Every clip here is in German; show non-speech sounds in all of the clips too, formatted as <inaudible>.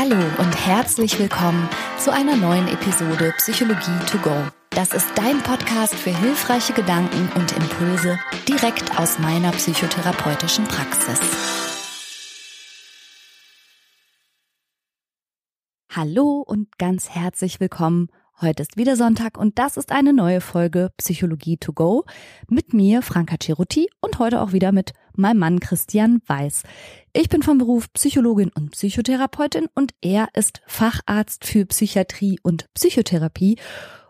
Hallo und herzlich willkommen zu einer neuen Episode Psychologie to go. Das ist dein Podcast für hilfreiche Gedanken und Impulse direkt aus meiner psychotherapeutischen Praxis. Hallo und ganz herzlich willkommen Heute ist wieder Sonntag und das ist eine neue Folge Psychologie to go mit mir, Franka Ceruti und heute auch wieder mit meinem Mann Christian Weiß. Ich bin vom Beruf Psychologin und Psychotherapeutin und er ist Facharzt für Psychiatrie und Psychotherapie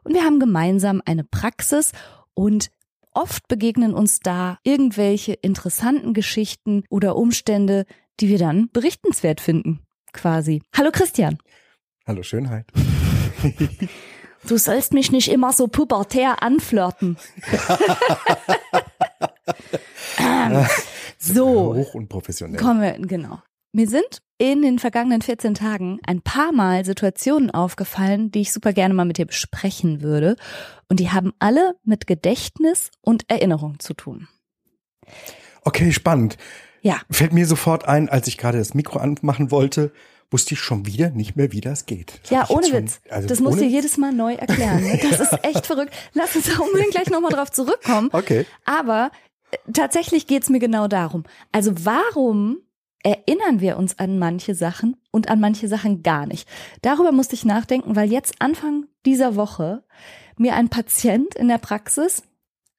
und wir haben gemeinsam eine Praxis und oft begegnen uns da irgendwelche interessanten Geschichten oder Umstände, die wir dann berichtenswert finden, quasi. Hallo Christian. Hallo Schönheit. Du sollst mich nicht immer so pubertär anflirten. <laughs> <clears throat> <laughs> ähm, so. Hoch und professionell. Kommen wir, genau. Mir sind in den vergangenen 14 Tagen ein paar Mal Situationen aufgefallen, die ich super gerne mal mit dir besprechen würde. Und die haben alle mit Gedächtnis und Erinnerung zu tun. Okay, spannend. Ja. Fällt mir sofort ein, als ich gerade das Mikro anmachen wollte, wusste ich schon wieder nicht mehr, wie das geht. Das ja, ohne schon, Witz. Also das musst du jedes Mal neu erklären. Ne? <laughs> Das ist echt verrückt. Lass uns da unbedingt gleich nochmal drauf zurückkommen. Okay. Aber tatsächlich geht's mir genau darum. Also warum erinnern wir uns an manche Sachen und an manche Sachen gar nicht? Darüber musste ich nachdenken, weil jetzt Anfang dieser Woche mir ein Patient in der Praxis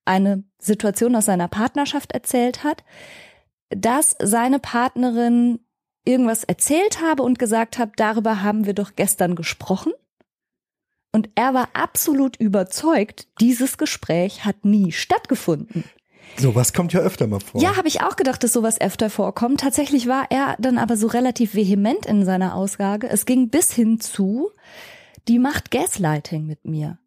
eine Situation aus seiner Partnerschaft erzählt hat, dass seine Partnerin irgendwas erzählt habe und gesagt habe, darüber haben wir doch gestern gesprochen. Und er war absolut überzeugt, dieses Gespräch hat nie stattgefunden. Sowas kommt ja öfter mal vor. Ja, habe ich auch gedacht, dass sowas öfter vorkommt. Tatsächlich war er dann aber so relativ vehement in seiner Aussage. Es ging bis hin zu, die macht Gaslighting mit mir.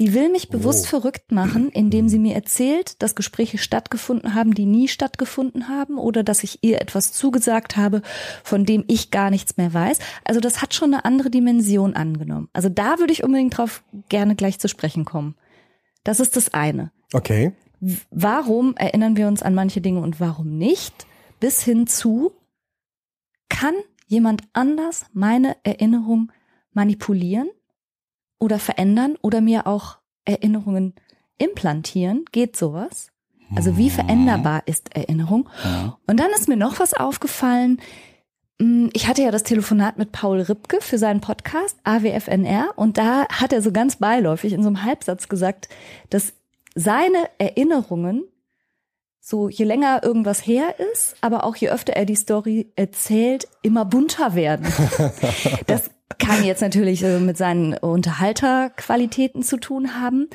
Die will mich bewusst oh. verrückt machen, indem sie mir erzählt, dass Gespräche stattgefunden haben, die nie stattgefunden haben oder dass ich ihr etwas zugesagt habe, von dem ich gar nichts mehr weiß. Also das hat schon eine andere Dimension angenommen. Also da würde ich unbedingt drauf gerne gleich zu sprechen kommen. Das ist das eine. Okay. Warum erinnern wir uns an manche Dinge und warum nicht? Bis hin zu, kann jemand anders meine Erinnerung manipulieren? oder verändern oder mir auch Erinnerungen implantieren? Geht sowas? Also wie veränderbar ist Erinnerung? Und dann ist mir noch was aufgefallen. Hm, ich hatte ja das Telefonat mit Paul Ripke für seinen Podcast AWFNR und da hat er so ganz beiläufig in so einem Halbsatz gesagt, dass seine Erinnerungen so je länger irgendwas her ist, aber auch je öfter er die Story erzählt, immer bunter werden. <laughs> das kann jetzt natürlich äh, mit seinen Unterhalterqualitäten zu tun haben.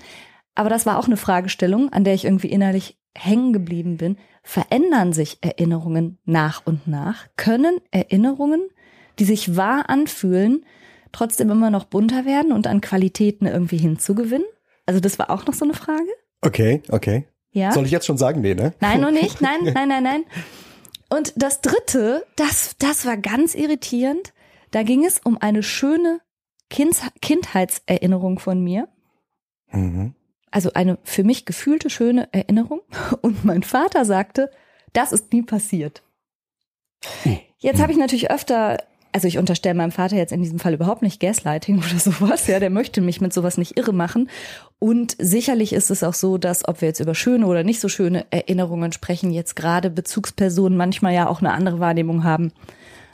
Aber das war auch eine Fragestellung, an der ich irgendwie innerlich hängen geblieben bin. Verändern sich Erinnerungen nach und nach? Können Erinnerungen, die sich wahr anfühlen, trotzdem immer noch bunter werden und an Qualitäten irgendwie hinzugewinnen? Also das war auch noch so eine Frage. Okay, okay. Ja. Soll ich jetzt schon sagen? Nee, ne? Nein, noch nicht. Nein, <laughs> nein, nein, nein. Und das dritte, das, das war ganz irritierend. Da ging es um eine schöne kind Kindheitserinnerung von mir. Mhm. Also eine für mich gefühlte schöne Erinnerung. Und mein Vater sagte, das ist nie passiert. Hm. Jetzt habe ich natürlich öfter also ich unterstelle meinem Vater jetzt in diesem Fall überhaupt nicht Gaslighting oder sowas, ja, der möchte mich mit sowas nicht irre machen. Und sicherlich ist es auch so, dass ob wir jetzt über schöne oder nicht so schöne Erinnerungen sprechen, jetzt gerade Bezugspersonen manchmal ja auch eine andere Wahrnehmung haben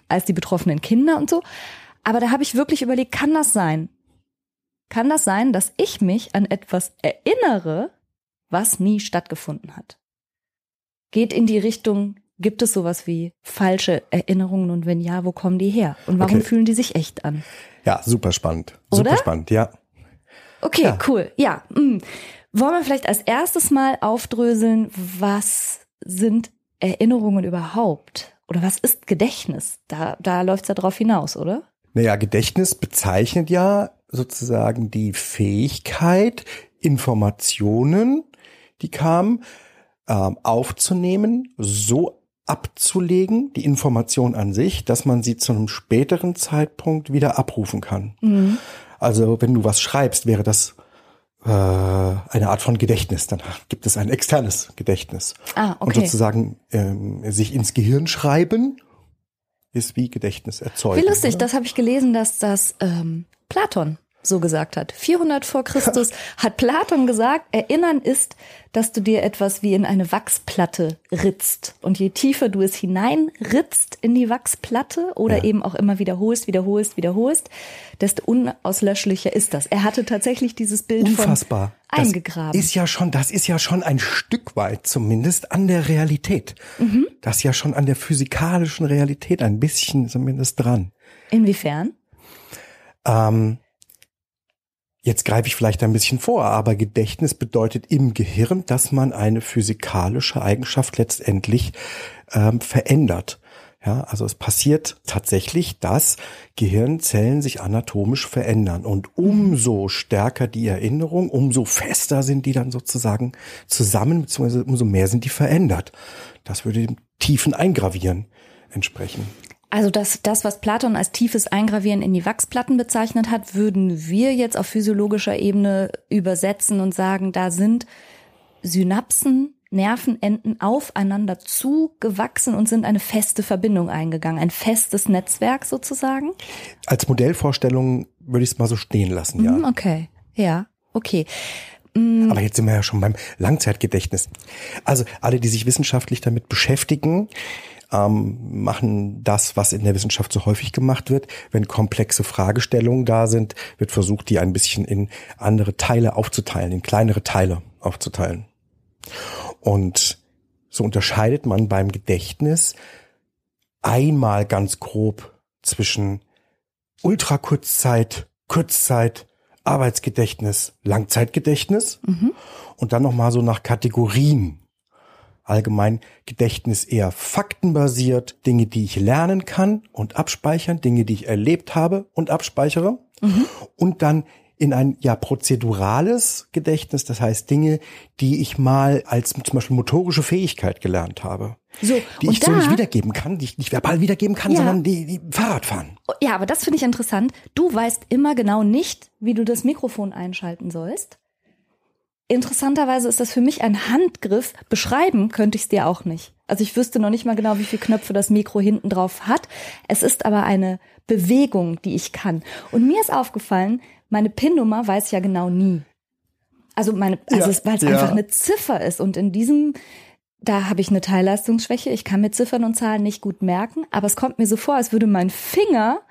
als die betroffenen Kinder und so. Aber da habe ich wirklich überlegt, kann das sein? Kann das sein, dass ich mich an etwas erinnere, was nie stattgefunden hat? Geht in die Richtung, Gibt es sowas wie falsche Erinnerungen und wenn ja, wo kommen die her? Und warum okay. fühlen die sich echt an? Ja, super spannend. Super Oder? spannend, ja. Okay, ja. cool. Ja. Mh. Hm. Wollen wir vielleicht als erstes mal aufdröseln, was sind Erinnerungen überhaupt? Oder was ist Gedächtnis? Da, da läuft es ja drauf hinaus, oder? Naja, Gedächtnis bezeichnet ja sozusagen die Fähigkeit, Informationen, die kamen, ähm, aufzunehmen, so abzulegen, die Information an sich, dass man sie zu einem späteren Zeitpunkt wieder abrufen kann. Mhm. Also wenn du was schreibst, wäre das äh, eine Art von Gedächtnis. Dann gibt es ein externes Gedächtnis. Ah, okay. Und sozusagen ähm, sich ins Gehirn schreiben ist wie Gedächtnis erzeugt. Wie lustig, das habe ich gelesen, dass das ähm, Platon so gesagt hat. 400 vor Christus <laughs> hat Platon gesagt, erinnern ist, dass du dir etwas wie in eine Wachsplatte ritzt. Und je tiefer du es hineinritzt in die Wachsplatte oder ja. eben auch immer wiederholst, wiederholst, wiederholst, desto unauslöschlicher ist das. Er hatte tatsächlich dieses Bild Unfassbar. von eingegraben. Das ist ja schon, das ist ja schon ein Stück weit zumindest an der Realität. Mhm. Das ist ja schon an der physikalischen Realität ein bisschen zumindest dran. Inwiefern? Ähm, Jetzt greife ich vielleicht ein bisschen vor, aber Gedächtnis bedeutet im Gehirn, dass man eine physikalische Eigenschaft letztendlich ähm, verändert. Ja, also es passiert tatsächlich, dass Gehirnzellen sich anatomisch verändern und umso stärker die Erinnerung, umso fester sind die dann sozusagen zusammen, beziehungsweise umso mehr sind die verändert. Das würde dem tiefen Eingravieren entsprechen. Also das, das, was Platon als tiefes Eingravieren in die Wachsplatten bezeichnet hat, würden wir jetzt auf physiologischer Ebene übersetzen und sagen, da sind Synapsen, Nervenenden aufeinander zugewachsen und sind eine feste Verbindung eingegangen, ein festes Netzwerk sozusagen? Als Modellvorstellung würde ich es mal so stehen lassen, ja. Mhm, okay, ja, okay. Mhm. Aber jetzt sind wir ja schon beim Langzeitgedächtnis. Also alle, die sich wissenschaftlich damit beschäftigen, ähm, machen das, was in der Wissenschaft so häufig gemacht wird. Wenn komplexe Fragestellungen da sind, wird versucht, die ein bisschen in andere Teile aufzuteilen, in kleinere Teile aufzuteilen. Und so unterscheidet man beim Gedächtnis einmal ganz grob zwischen Ultrakurzzeit, Kurzzeit, Arbeitsgedächtnis, Langzeitgedächtnis mhm. und dann nochmal so nach Kategorien allgemein Gedächtnis eher faktenbasiert, Dinge, die ich lernen kann und abspeichern, Dinge, die ich erlebt habe und abspeichere. Mhm. Und dann in ein ja prozedurales Gedächtnis, das heißt Dinge, die ich mal als zum Beispiel motorische Fähigkeit gelernt habe, so, die ich da, so nicht wiedergeben kann, die ich nicht verbal wiedergeben kann, ja. sondern die, die Fahrrad fahren. Ja, aber das finde ich interessant. Du weißt immer genau nicht, wie du das Mikrofon einschalten sollst. Interessanterweise ist das für mich ein Handgriff. Beschreiben könnte ich es dir auch nicht. Also ich wüsste noch nicht mal genau, wie viele Knöpfe das Mikro hinten drauf hat. Es ist aber eine Bewegung, die ich kann. Und mir ist aufgefallen, meine PIN-Nummer weiß ich ja genau nie. Also meine, also ja, weil es ja. einfach eine Ziffer ist. Und in diesem, da habe ich eine Teilleistungsschwäche. Ich kann mir Ziffern und Zahlen nicht gut merken, aber es kommt mir so vor, als würde mein Finger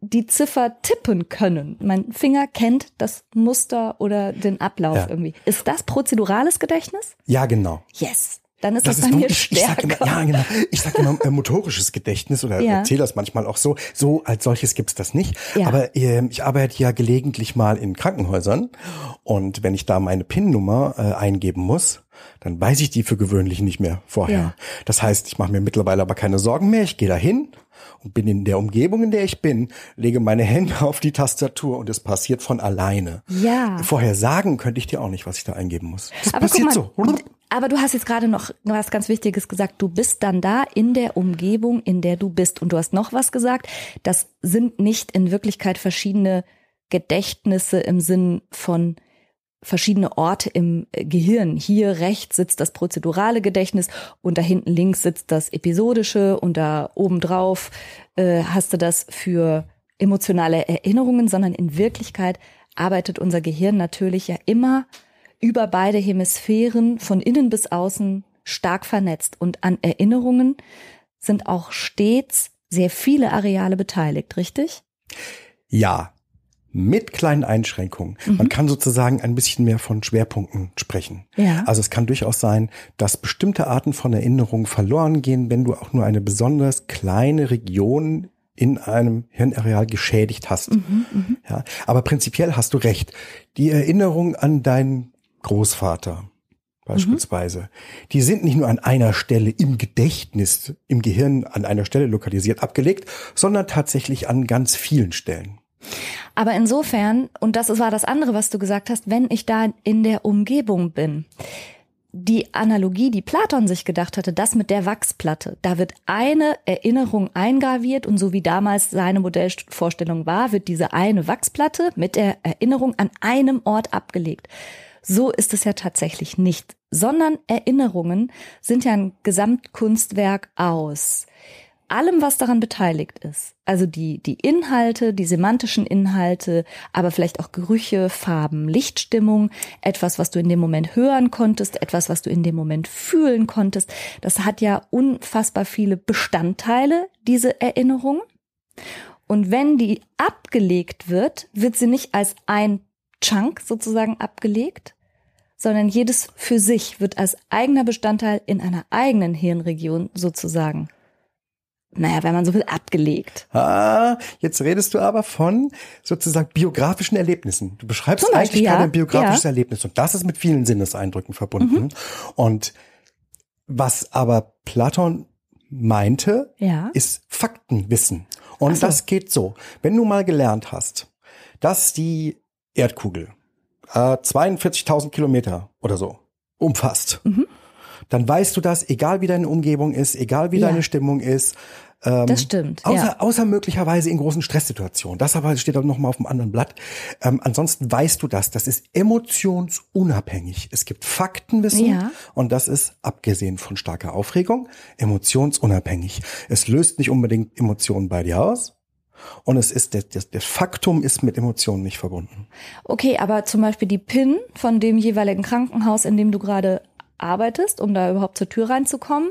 die Ziffer tippen können. Mein Finger kennt das Muster oder den Ablauf ja. irgendwie. Ist das prozedurales Gedächtnis? Ja, genau. Yes. Dann ist das, das ist bei mir ich, ich sag immer, Ja, genau. Ich sage immer äh, motorisches Gedächtnis oder ja. erzähle das manchmal auch so. So als solches gibt's das nicht. Ja. Aber äh, ich arbeite ja gelegentlich mal in Krankenhäusern und wenn ich da meine PIN-Nummer äh, eingeben muss, dann weiß ich die für gewöhnlich nicht mehr vorher. Ja. Das heißt, ich mache mir mittlerweile aber keine Sorgen mehr. Ich gehe dahin und bin in der Umgebung, in der ich bin, lege meine Hände auf die Tastatur und es passiert von alleine. Ja. Vorher sagen könnte ich dir auch nicht, was ich da eingeben muss. Das aber passiert mal, so. Aber du hast jetzt gerade noch was ganz Wichtiges gesagt. Du bist dann da in der Umgebung, in der du bist. Und du hast noch was gesagt. Das sind nicht in Wirklichkeit verschiedene Gedächtnisse im Sinn von verschiedene Orte im Gehirn. Hier rechts sitzt das prozedurale Gedächtnis und da hinten links sitzt das episodische und da oben drauf äh, hast du das für emotionale Erinnerungen, sondern in Wirklichkeit arbeitet unser Gehirn natürlich ja immer über beide Hemisphären von innen bis außen stark vernetzt und an Erinnerungen sind auch stets sehr viele Areale beteiligt, richtig? Ja, mit kleinen Einschränkungen. Mhm. Man kann sozusagen ein bisschen mehr von Schwerpunkten sprechen. Ja. Also es kann durchaus sein, dass bestimmte Arten von Erinnerungen verloren gehen, wenn du auch nur eine besonders kleine Region in einem Hirnareal geschädigt hast. Mhm, mh. ja, aber prinzipiell hast du recht. Die Erinnerung an deinen Großvater beispielsweise, mhm. die sind nicht nur an einer Stelle im Gedächtnis, im Gehirn an einer Stelle lokalisiert abgelegt, sondern tatsächlich an ganz vielen Stellen. Aber insofern, und das war das andere, was du gesagt hast, wenn ich da in der Umgebung bin, die Analogie, die Platon sich gedacht hatte, das mit der Wachsplatte, da wird eine Erinnerung eingraviert und so wie damals seine Modellvorstellung war, wird diese eine Wachsplatte mit der Erinnerung an einem Ort abgelegt. So ist es ja tatsächlich nicht, sondern Erinnerungen sind ja ein Gesamtkunstwerk aus allem, was daran beteiligt ist, also die, die Inhalte, die semantischen Inhalte, aber vielleicht auch Gerüche, Farben, Lichtstimmung, etwas, was du in dem Moment hören konntest, etwas, was du in dem Moment fühlen konntest, das hat ja unfassbar viele Bestandteile, diese Erinnerung. Und wenn die abgelegt wird, wird sie nicht als ein Chunk sozusagen abgelegt, sondern jedes für sich wird als eigener Bestandteil in einer eigenen Hirnregion sozusagen naja, wenn man so will, abgelegt. Ah, jetzt redest du aber von sozusagen biografischen Erlebnissen. Du beschreibst Beispiel, eigentlich ja. gerade ein biografisches ja. Erlebnis und das ist mit vielen Sinneseindrücken verbunden. Mhm. Und was aber Platon meinte, ja. ist Faktenwissen. Und so. das geht so. Wenn du mal gelernt hast, dass die Erdkugel äh, 42.000 Kilometer oder so umfasst, mhm dann weißt du das, egal wie deine Umgebung ist, egal wie ja. deine Stimmung ist. Ähm, das stimmt. Außer, ja. außer möglicherweise in großen Stresssituationen. Das aber steht dann nochmal auf dem anderen Blatt. Ähm, ansonsten weißt du das. Das ist emotionsunabhängig. Es gibt Faktenwissen ja. und das ist, abgesehen von starker Aufregung, emotionsunabhängig. Es löst nicht unbedingt Emotionen bei dir aus. Und es ist, das, das, das Faktum ist mit Emotionen nicht verbunden. Okay, aber zum Beispiel die PIN von dem jeweiligen Krankenhaus, in dem du gerade arbeitest, um da überhaupt zur Tür reinzukommen,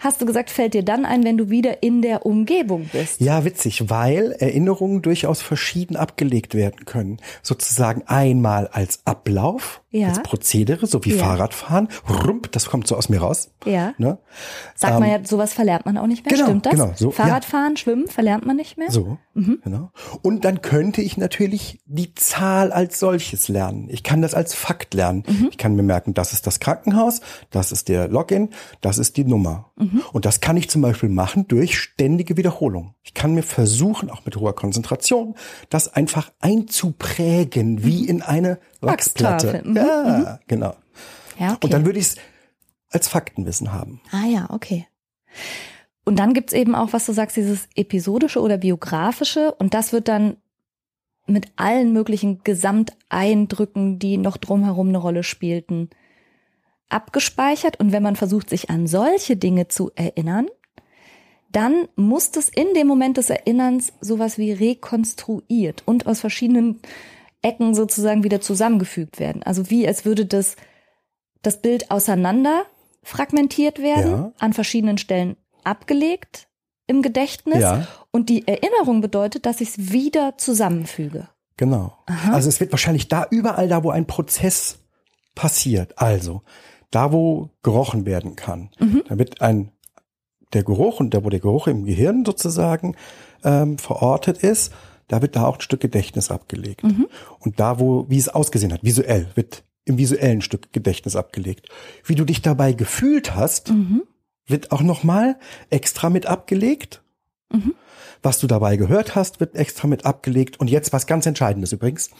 hast du gesagt, fällt dir dann ein, wenn du wieder in der Umgebung bist. Ja, witzig, weil Erinnerungen durchaus verschieden abgelegt werden können. Sozusagen einmal als Ablauf, ja. als Prozedere, so wie ja. Fahrradfahren. Rump, das kommt so aus mir raus. Ja. Ne? Sagt ähm, man ja, sowas verlernt man auch nicht mehr. Genau, Stimmt das? Genau, so, Fahrradfahren, ja. Schwimmen verlernt man nicht mehr. So, mhm. genau. Und dann könnte ich natürlich die Zahl als solches lernen. Ich kann das als Fakt lernen. Mhm. Ich kann mir merken, das ist das Krankenhaus, das ist der Login, das ist die Nummer. Mhm. Und das kann ich zum Beispiel machen durch ständige Wiederholung. Ich kann mir versuchen, auch mit hoher Konzentration, das einfach einzuprägen, wie mhm. in eine Wachsplatte. Mhm. Ja, mhm. genau. Ja, okay. Und dann würde ich es als Faktenwissen haben. Ah ja, okay. Und dann gibt's eben auch, was du sagst, dieses episodische oder biografische. Und das wird dann mit allen möglichen Gesamteindrücken, die noch drumherum eine Rolle spielten, abgespeichert. Und wenn man versucht, sich an solche Dinge zu erinnern, dann muss das in dem Moment des Erinnerns sowas wie rekonstruiert und aus verschiedenen Ecken sozusagen wieder zusammengefügt werden. Also wie als würde das, das Bild auseinander fragmentiert werden, ja. an verschiedenen Stellen abgelegt im Gedächtnis. Ja. Und die Erinnerung bedeutet, dass ich es wieder zusammenfüge. Genau. Aha. Also es wird wahrscheinlich da überall da, wo ein Prozess passiert. Also da, wo gerochen werden kann. Mhm. Da wird ein der Geruch und da, wo der Geruch im Gehirn sozusagen ähm, verortet ist, da wird da auch ein Stück Gedächtnis abgelegt. Mhm. Und da, wo, wie es ausgesehen hat, visuell, wird im visuellen Stück Gedächtnis abgelegt. Wie du dich dabei gefühlt hast, mhm. wird auch nochmal extra mit abgelegt. Mhm. Was du dabei gehört hast, wird extra mit abgelegt. Und jetzt was ganz Entscheidendes übrigens.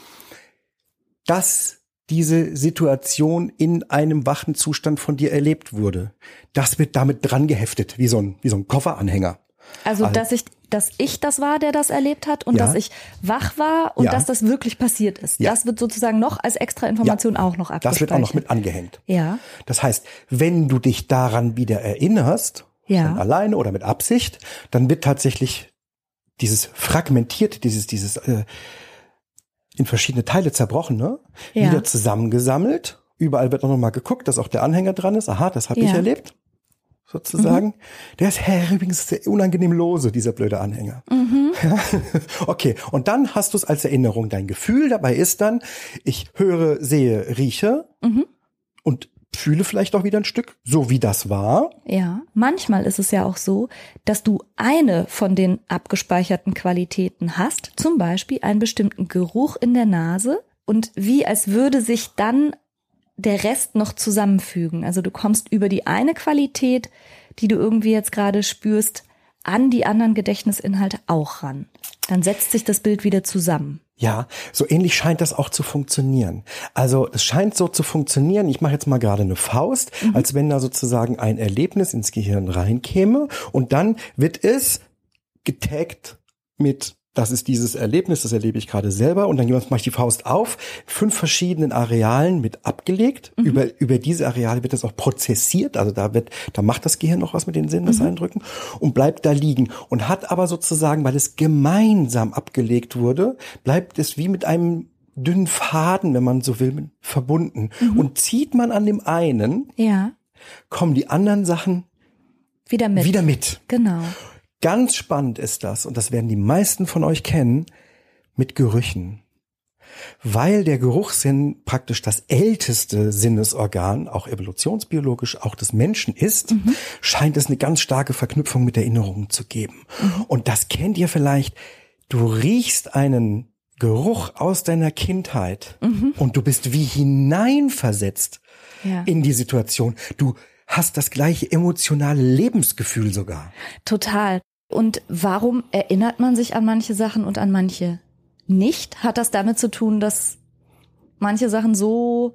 Dass diese Situation in einem wachen Zustand von dir erlebt wurde. Das wird damit dran geheftet, wie so ein, wie so ein Kofferanhänger. Also, also, dass ich, dass ich das war, der das erlebt hat und ja. dass ich wach war und ja. dass das wirklich passiert ist. Ja. Das wird sozusagen noch als extra Information auch noch abgespeichert. Das wird auch noch mit angehängt. Ja. Das heißt, wenn du dich daran wieder erinnerst, ja. alleine oder mit Absicht, dann wird tatsächlich dieses fragmentierte, dieses, dieses äh, in verschiedene Teile zerbrochen, ne? wieder zusammengesammelt. Überall wird auch nochmal geguckt, dass auch der Anhänger dran ist. Aha, das habe ich erlebt sozusagen. Mhm. Der ist hä, übrigens sehr unangenehm lose, dieser blöde Anhänger. Mhm. <laughs> okay, und dann hast du es als Erinnerung. Dein Gefühl dabei ist dann, ich höre, sehe, rieche mhm. und fühle vielleicht auch wieder ein Stück, so wie das war. Ja, manchmal ist es ja auch so, dass du eine von den abgespeicherten Qualitäten hast, zum Beispiel einen bestimmten Geruch in der Nase und wie als würde sich dann der Rest noch zusammenfügen. Also du kommst über die eine Qualität, die du irgendwie jetzt gerade spürst, an die anderen Gedächtnisinhalte auch ran. Dann setzt sich das Bild wieder zusammen. Ja, so ähnlich scheint das auch zu funktionieren. Also es scheint so zu funktionieren, ich mache jetzt mal gerade eine Faust, mhm. als wenn da sozusagen ein Erlebnis ins Gehirn reinkäme und dann wird es getaggt mit das ist dieses Erlebnis, das erlebe ich gerade selber und dann mache ich die Faust auf, fünf verschiedenen Arealen mit abgelegt. Mhm. Über, über diese Areale wird das auch prozessiert, also da wird, da macht das Gehirn noch was mit den das mhm. Eindrücken und bleibt da liegen und hat aber sozusagen, weil es gemeinsam abgelegt wurde, bleibt es wie mit einem dünnen Faden, wenn man so will, verbunden. Mhm. Und zieht man an dem einen, ja. kommen die anderen Sachen wieder mit. Wieder mit. Genau. Ganz spannend ist das, und das werden die meisten von euch kennen, mit Gerüchen. Weil der Geruchssinn praktisch das älteste Sinnesorgan, auch evolutionsbiologisch, auch des Menschen ist, mhm. scheint es eine ganz starke Verknüpfung mit Erinnerungen zu geben. Mhm. Und das kennt ihr vielleicht. Du riechst einen Geruch aus deiner Kindheit mhm. und du bist wie hineinversetzt ja. in die Situation. Du hast das gleiche emotionale Lebensgefühl sogar. Total. Und warum erinnert man sich an manche Sachen und an manche nicht? Hat das damit zu tun, dass manche Sachen so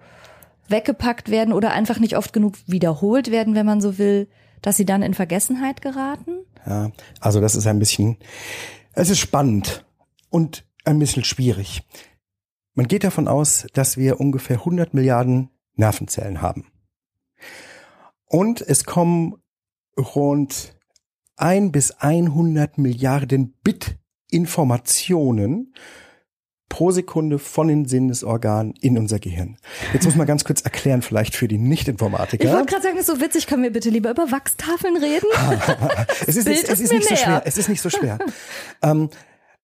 weggepackt werden oder einfach nicht oft genug wiederholt werden, wenn man so will, dass sie dann in Vergessenheit geraten? Ja, also das ist ein bisschen, es ist spannend und ein bisschen schwierig. Man geht davon aus, dass wir ungefähr 100 Milliarden Nervenzellen haben. Und es kommen rund ein bis 100 Milliarden Bit Informationen pro Sekunde von den Sinnesorganen in unser Gehirn. Jetzt muss man ganz kurz erklären, vielleicht für die Nicht-Informatiker. Ich wollte gerade sagen, ist so witzig, können wir bitte lieber über Wachstafeln reden? es ist, es, es ist nicht so schwer. Es ist nicht so schwer. ähm,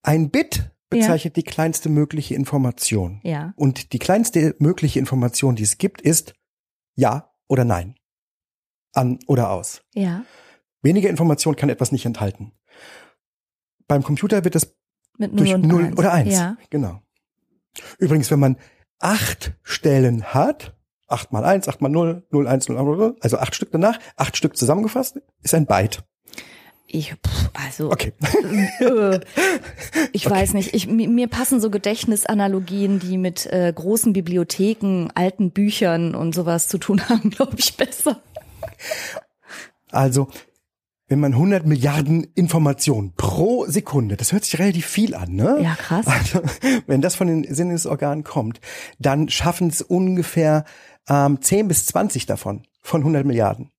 ein Bit bezeichnet ja. die kleinste mögliche Information. Ja. Und die kleinste mögliche Information, die es gibt, ist ja oder nein. An oder aus. Ja. Weniger Information kann etwas nicht enthalten. Beim Computer wird das Mit 0 durch 0 1. oder 1. Ja. Genau. Übrigens, wenn man acht Stellen hat, 8 mal 1, 8 mal 0, 0, 1, 0, 0, also acht Stück danach, acht Stück zusammengefasst, ist ein Byte. Ich, pff, also, okay. äh, ich okay. weiß nicht. Ich, mir passen so Gedächtnisanalogien, die mit äh, großen Bibliotheken, alten Büchern und sowas zu tun <laughs> haben, glaube ich, besser. Also, wenn man 100 Milliarden Informationen pro Sekunde, das hört sich relativ viel an, ne? Ja, krass. Also, wenn das von den Sinnesorganen kommt, dann schaffen es ungefähr ähm, 10 bis 20 davon, von 100 Milliarden,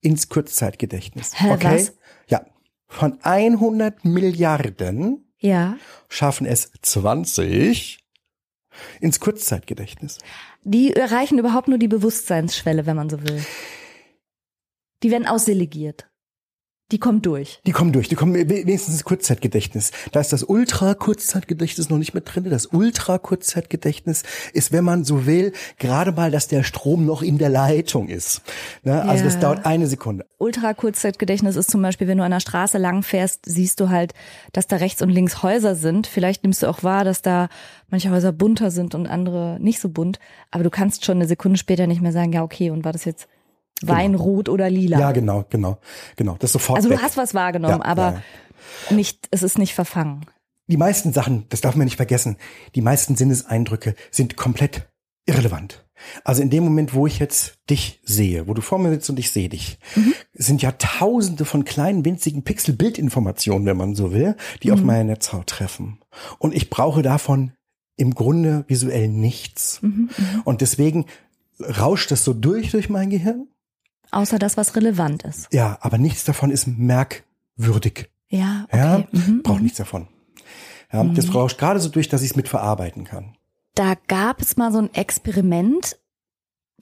ins Kurzzeitgedächtnis. Hä, okay? Was? Ja. Von 100 Milliarden ja. schaffen es 20 ins Kurzzeitgedächtnis. Die erreichen überhaupt nur die Bewusstseinsschwelle, wenn man so will. Die werden ausdelegiert. Die kommen durch. Die kommen durch. Die kommen wenigstens ins Kurzzeitgedächtnis. Da ist das Ultra-Kurzzeitgedächtnis noch nicht mit drin. Das Ultra-Kurzzeitgedächtnis ist, wenn man so will, gerade mal, dass der Strom noch in der Leitung ist. Ne? Also ja. das dauert eine Sekunde. Ultra-Kurzzeitgedächtnis ist zum Beispiel, wenn du an der Straße lang fährst, siehst du halt, dass da rechts und links Häuser sind. Vielleicht nimmst du auch wahr, dass da manche Häuser bunter sind und andere nicht so bunt. Aber du kannst schon eine Sekunde später nicht mehr sagen, ja, okay, und war das jetzt Wein genau. rot oder lila. Ja, genau, genau, genau. Das ist sofort. Also du weg. hast was wahrgenommen, ja, aber ja. nicht, es ist nicht verfangen. Die meisten Sachen, das darf man nicht vergessen, die meisten Sinneseindrücke sind komplett irrelevant. Also in dem Moment, wo ich jetzt dich sehe, wo du vor mir sitzt und ich sehe dich, mhm. sind ja tausende von kleinen, winzigen Pixel-Bildinformationen, wenn man so will, die mhm. auf meine Netzhaut treffen. Und ich brauche davon im Grunde visuell nichts. Mhm, mhm. und deswegen rauscht das so durch durch mein Gehirn Außer das, was relevant ist. Ja, aber nichts davon ist merkwürdig. Ja, okay. Ja, mhm, braucht mhm. nichts davon. Ja, mhm. Das brauche ich gerade so durch, dass ich es mitverarbeiten kann. Da gab es mal so ein Experiment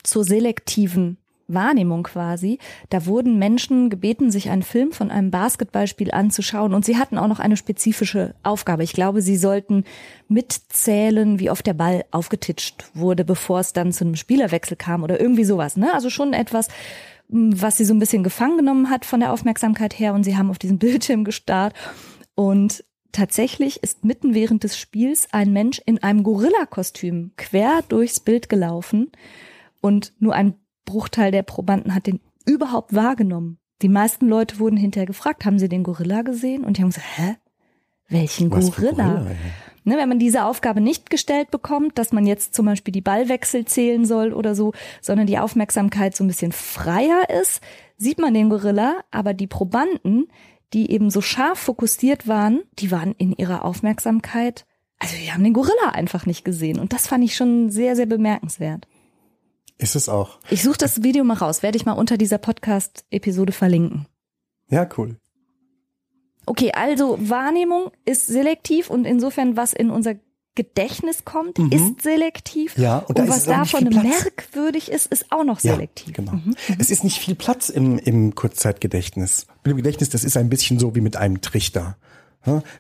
zur selektiven Wahrnehmung quasi. Da wurden Menschen gebeten, sich einen Film von einem Basketballspiel anzuschauen und sie hatten auch noch eine spezifische Aufgabe. Ich glaube, sie sollten mitzählen, wie oft der Ball aufgetitscht wurde, bevor es dann zu einem Spielerwechsel kam oder irgendwie sowas. Ne? Also schon etwas, was sie so ein bisschen gefangen genommen hat von der Aufmerksamkeit her und sie haben auf diesen <laughs> Bildschirm gestarrt und tatsächlich ist mitten während des Spiels ein Mensch in einem Gorilla-Kostüm quer durchs Bild gelaufen und nur ein Bruchteil der Probanden hat den überhaupt wahrgenommen. Die meisten Leute wurden hinterher gefragt, haben sie den Gorilla gesehen? Und die haben gesagt, hä? Welchen Gorilla? Gorilla ne, wenn man diese Aufgabe nicht gestellt bekommt, dass man jetzt zum Beispiel die Ballwechsel zählen soll oder so, sondern die Aufmerksamkeit so ein bisschen freier ist, sieht man den Gorilla, aber die Probanden, die eben so scharf fokussiert waren, die waren in ihrer Aufmerksamkeit, also die haben den Gorilla einfach nicht gesehen. Und das fand ich schon sehr, sehr bemerkenswert. Ist es auch. Ich suche das Video mal raus, werde ich mal unter dieser Podcast-Episode verlinken. Ja, cool. Okay, also Wahrnehmung ist selektiv und insofern, was in unser Gedächtnis kommt, Mhm. ist selektiv. Ja, und und, da ist was davon merkwürdig ist, ist auch noch selektiv. Ja, genau. Mhm. Es ist nicht viel Platz im, im Kurzzeitgedächtnis. Mit dem Gedächtnis, das ist ein bisschen so wie mit einem Trichter.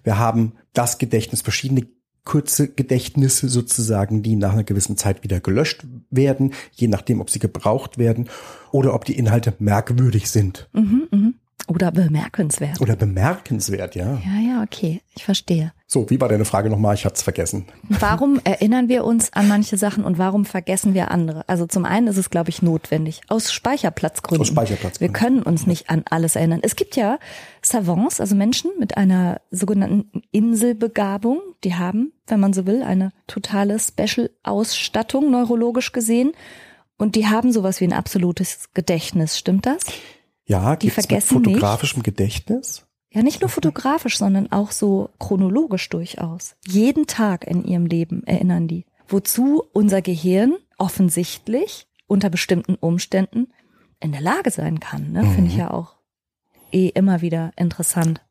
Wir haben das Gedächtnis, verschiedene kurze Gedächtnisse sozusagen, die nach einer gewissen Zeit wieder gelöscht werden, je nachdem, ob sie gebraucht werden oder ob die Inhalte merkwürdig sind Mhm, mhm. Oder bemerkenswert. oder bemerkenswert, ja. Ja, ja, okay, ich verstehe. So, wie war deine Frage nochmal? Ich hatte es vergessen. Warum <laughs> erinnern wir uns an manche Sachen und warum vergessen wir andere? Also zum einen ist es, glaube ich, notwendig. Aus Speicherplatzgründen. Aus Speicherplatzgründen. Wir können uns nicht an alles erinnern. Es gibt ja Savants, also Menschen mit einer sogenannten Inselbegabung. Die haben, wenn man so will, eine totale Special-Ausstattung, neurologisch gesehen. Und die haben sowas wie ein absolutes Gedächtnis. Stimmt das? Ja, Die mit vergessen nicht. fotografischem Gedächtnis? Ja, nicht nur fotografisch, sondern auch so chronologisch durchaus. Jeden Tag in ihrem Leben erinnern die. Wozu unser Gehirn offensichtlich unter bestimmten Umständen in der Lage sein kann. Ne? Finde ich ja auch eh immer wieder interessant.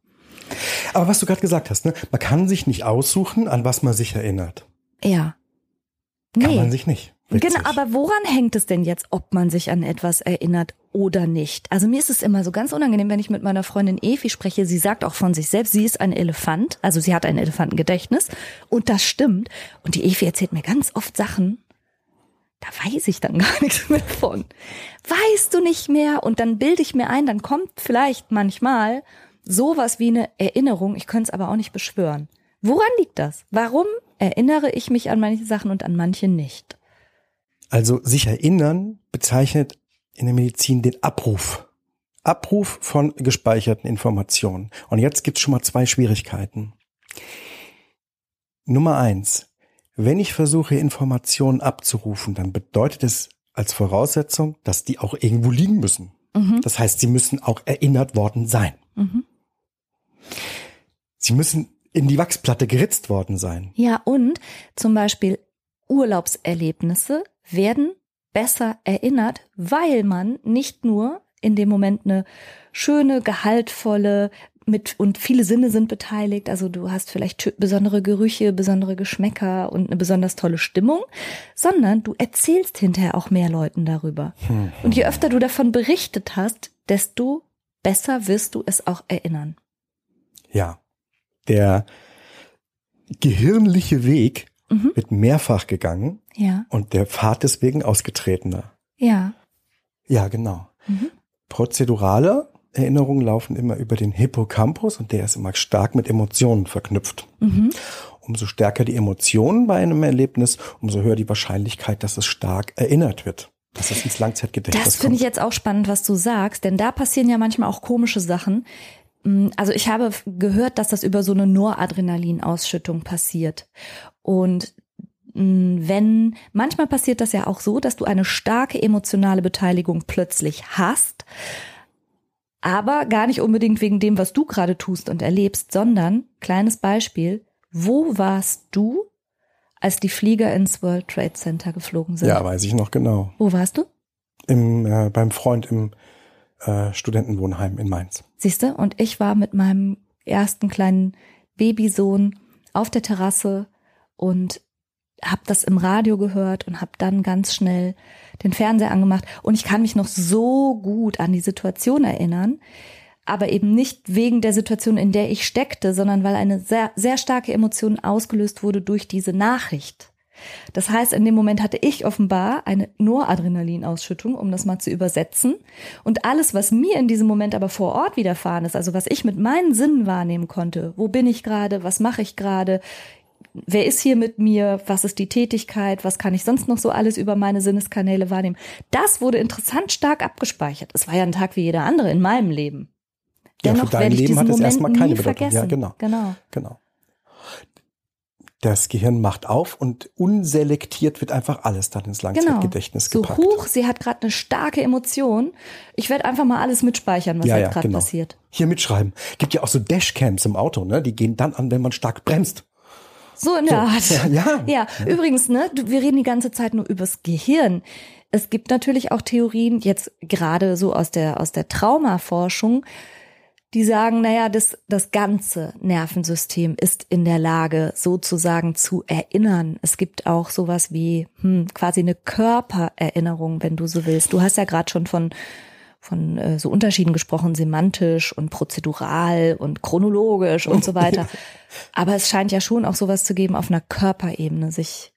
Aber was du gerade gesagt hast, ne? man kann sich nicht aussuchen, an was man sich erinnert. Ja. Kann Nee. man sich nicht. Witzig. Genau, aber woran hängt es denn jetzt, ob man sich an etwas erinnert oder nicht? Also mir ist es immer so ganz unangenehm, wenn ich mit meiner Freundin Evi spreche. Sie sagt auch von sich selbst, sie ist ein Elefant, also sie hat ein Elefantengedächtnis und das stimmt. Und die Evi erzählt mir ganz oft Sachen, da weiß ich dann <laughs> gar nichts mehr von. Weißt du nicht mehr? Und dann bilde ich mir ein, dann kommt vielleicht manchmal sowas wie eine Erinnerung, ich könnte es aber auch nicht beschwören. Woran liegt das? Warum erinnere ich mich an manche Sachen und an manche nicht? Also sich erinnern bezeichnet in der Medizin den Abruf. Abruf von gespeicherten Informationen. Und jetzt gibt's schon mal zwei Schwierigkeiten. Nummer eins. Wenn ich versuche, Informationen abzurufen, dann bedeutet es als Voraussetzung, dass die auch irgendwo liegen müssen. Das heißt, sie müssen auch erinnert worden sein. Mhm. Sie müssen in die Wachsplatte geritzt worden sein. Ja, und zum Beispiel Urlaubserlebnisse werden besser erinnert, weil man nicht nur in dem Moment eine schöne, gehaltvolle mit und viele Sinne sind beteiligt. Also du hast vielleicht besondere Gerüche, besondere Geschmäcker und eine besonders tolle Stimmung, sondern du erzählst hinterher auch mehr Leuten darüber. Und je öfter du davon berichtet hast, desto besser wirst du es auch erinnern. Ja. Der gehirnliche Weg Mhm. wird mehrfach gegangen Ja, und der Pfad deswegen ausgetretener. ja. Ja, genau. Mhm. Prozedurale Erinnerungen laufen immer über den Hippocampus und der ist immer stark mit Emotionen verknüpft. Mhm. Umso stärker die Emotionen bei einem Erlebnis, umso höher die Wahrscheinlichkeit, dass es stark erinnert wird. Dass es ins Langzeitgedächtnis Das finde ich jetzt auch spannend, was du sagst, denn da passieren ja manchmal auch komische Sachen. Mm, Also ich habe gehört, dass das über so eine Noradrenalinausschüttung passiert. Und mm, wenn, manchmal passiert das ja auch so, dass du eine starke emotionale Beteiligung plötzlich hast, aber gar nicht unbedingt wegen dem, was du gerade tust und erlebst, sondern, kleines Beispiel, wo warst du, als die Flieger ins World Trade Center geflogen sind? Ja, weiß ich noch genau. Wo warst du? Im, äh, beim Freund im äh, Studentenwohnheim in Mainz. Siehste, und ich war mit meinem ersten kleinen Babysohn auf der Terrasse und habe das im Radio gehört und habe dann ganz schnell den Fernseher angemacht und ich kann mich noch so gut an die Situation erinnern, aber eben nicht wegen der Situation, in der ich steckte, sondern weil eine sehr sehr starke Emotion ausgelöst wurde durch diese Nachricht. Das heißt, in dem Moment hatte ich offenbar eine Noradrenalinausschüttung, um das mal zu übersetzen. Und alles, was mir in diesem Moment aber vor Ort widerfahren ist, also was ich mit meinen Sinnen wahrnehmen konnte, wo bin ich gerade, was mache ich gerade, wer ist hier mit mir, was ist die Tätigkeit, was kann ich sonst noch so alles über meine Sinneskanäle wahrnehmen, das wurde interessant stark abgespeichert. Es war ja ein Tag wie jeder andere in meinem Leben. Ja, für Dennoch dein werde ich Leben diesen hat es Moment erstmal nie keine Bedeutung. vergessen. Ja, genau. genau. Genau. Das Gehirn macht auf und unselektiert wird einfach alles dann ins Langzeitgedächtnis genau. gepackt. So hoch, sie hat gerade eine starke Emotion. Ich werde einfach mal alles mitspeichern, was Ja, jetzt ja, gerade genau. passiert. Hier mitschreiben. Gibt ja auch so Dashcams im Auto, ne? Die gehen dann an, wenn man stark bremst. So in der Art. <laughs> Ja, ja. Ja, übrigens, ne, wir reden die ganze Zeit nur übers Gehirn. Es gibt natürlich auch Theorien, jetzt gerade so aus der, aus der Traumaforschung, die sagen, naja, das, das ganze Nervensystem ist in der Lage, sozusagen zu erinnern. Es gibt auch sowas wie hm, quasi eine Körpererinnerung, wenn du so willst. Du hast ja gerade schon von von äh, so Unterschieden gesprochen, semantisch und prozedural und chronologisch und so weiter. <laughs> Aber es scheint ja schon auch sowas zu geben auf einer Körperebene, sich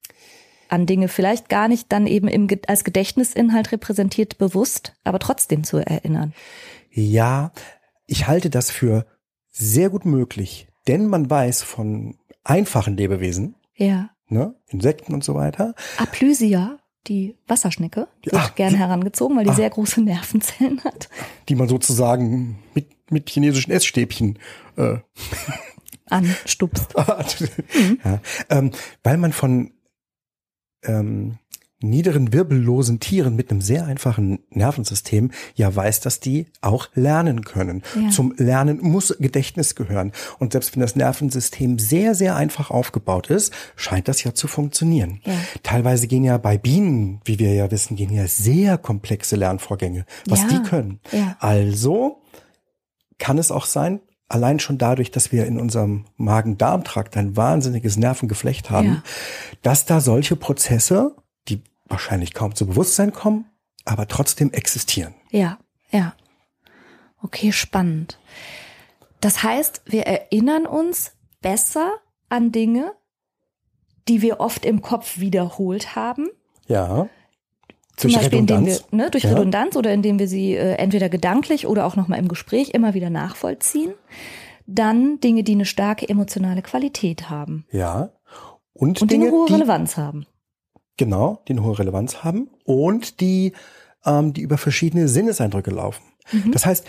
an Dinge vielleicht gar nicht dann eben im, als Gedächtnisinhalt repräsentiert bewusst, aber trotzdem zu erinnern. Ja, ich halte das für sehr gut möglich, denn man weiß von einfachen Lebewesen, Ja. ne, Insekten und so weiter, Aplysia, die Wasserschnecke, die wird Ach, gern herangezogen, weil die Ah. sehr große Nervenzellen hat. die man sozusagen mit, mit chinesischen Essstäbchen äh, <laughs> Anstupst. <laughs> ja, ähm, weil man von ähm, niederen wirbellosen Tieren mit einem sehr einfachen Nervensystem ja weiß, dass die auch lernen können. Ja. Zum Lernen muss Gedächtnis gehören. Und selbst wenn das Nervensystem sehr, sehr einfach aufgebaut ist, scheint das ja zu funktionieren. Ja. Teilweise gehen ja bei Bienen, wie wir ja wissen, gehen ja sehr komplexe Lernvorgänge, was Ja. die können. Also kann es auch sein, allein schon dadurch, dass wir in unserem Magen-Darm-Trakt ein wahnsinniges Nervengeflecht haben, Ja. dass da solche Prozesse, die wahrscheinlich kaum zu Bewusstsein kommen, aber trotzdem existieren. Ja, ja. Okay, spannend. Das heißt, wir erinnern uns besser an Dinge, die wir oft im Kopf wiederholt haben. Ja. Zum Durch Beispiel, indem wir, Redundanz. ne, durch Ja. Redundanz oder indem wir sie äh, entweder gedanklich oder auch nochmal im Gespräch immer wieder nachvollziehen. Dann Dinge, die eine starke emotionale Qualität haben Ja. Und, und die Dinge, eine hohe die, Relevanz haben. Genau, die eine hohe Relevanz haben und die, ähm, die über verschiedene Sinneseindrücke laufen. Mhm. Das heißt,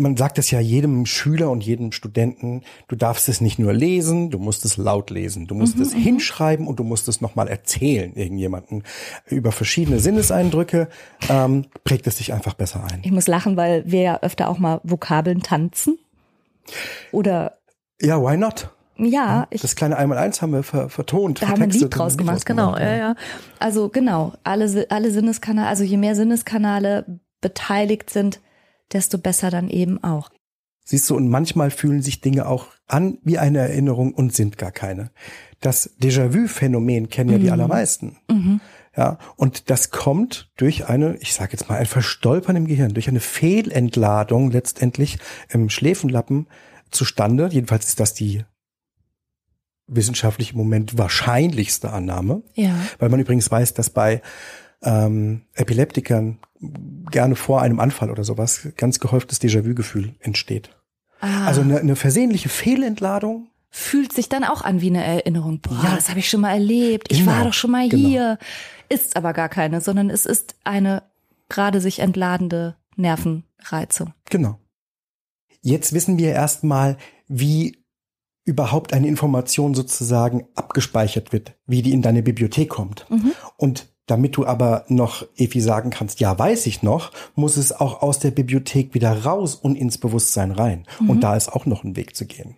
man sagt es ja jedem Schüler und jedem Studenten, du darfst es nicht nur lesen, du musst es laut lesen, du musst Mhm, es hinschreiben und du musst es nochmal erzählen, irgendjemanden. Über verschiedene Sinneseindrücke ähm, prägt es sich einfach besser ein. Ich muss lachen, weil wir ja öfter auch mal Vokabeln tanzen. Oder Ja, why not? Ja, ich Das kleine Einmaleins haben wir ver vertont. Da haben wir ein Lied draus gemacht, genau. Ja, ja. Also genau, alle, alle Sinneskanale, also je mehr Sinneskanale beteiligt sind, desto besser dann eben auch. Siehst du, und manchmal fühlen sich Dinge auch an wie eine Erinnerung und sind gar keine. Das Déjà-vu-Phänomen kennen ja die allermeisten. Mhm. Ja, und das kommt durch eine, ich sage jetzt mal, ein Verstolpern im Gehirn, durch eine Fehlentladung letztendlich im Schläfenlappen zustande. Jedenfalls ist das die wissenschaftlich im Moment wahrscheinlichste Annahme, Ja. weil man übrigens weiß, dass bei ähm, Epileptikern gerne vor einem Anfall oder sowas ganz gehäuftes Déjà-vu-Gefühl entsteht. Ah, Also eine, eine versehentliche Fehlentladung. fühlt sich dann auch an wie eine Erinnerung. Boah, Ja. das habe ich schon mal erlebt. Ich Genau, war doch schon mal genau. hier. Ist aber gar keine, sondern es ist eine gerade sich entladende Nervenreizung. Genau. Jetzt wissen wir erstmal, wie überhaupt eine Information sozusagen abgespeichert wird, wie die in deine Bibliothek kommt. Und damit du aber noch, Evi, sagen kannst, ja, weiß ich noch, muss es auch aus der Bibliothek wieder raus und ins Bewusstsein rein. Und da ist auch noch ein Weg zu gehen.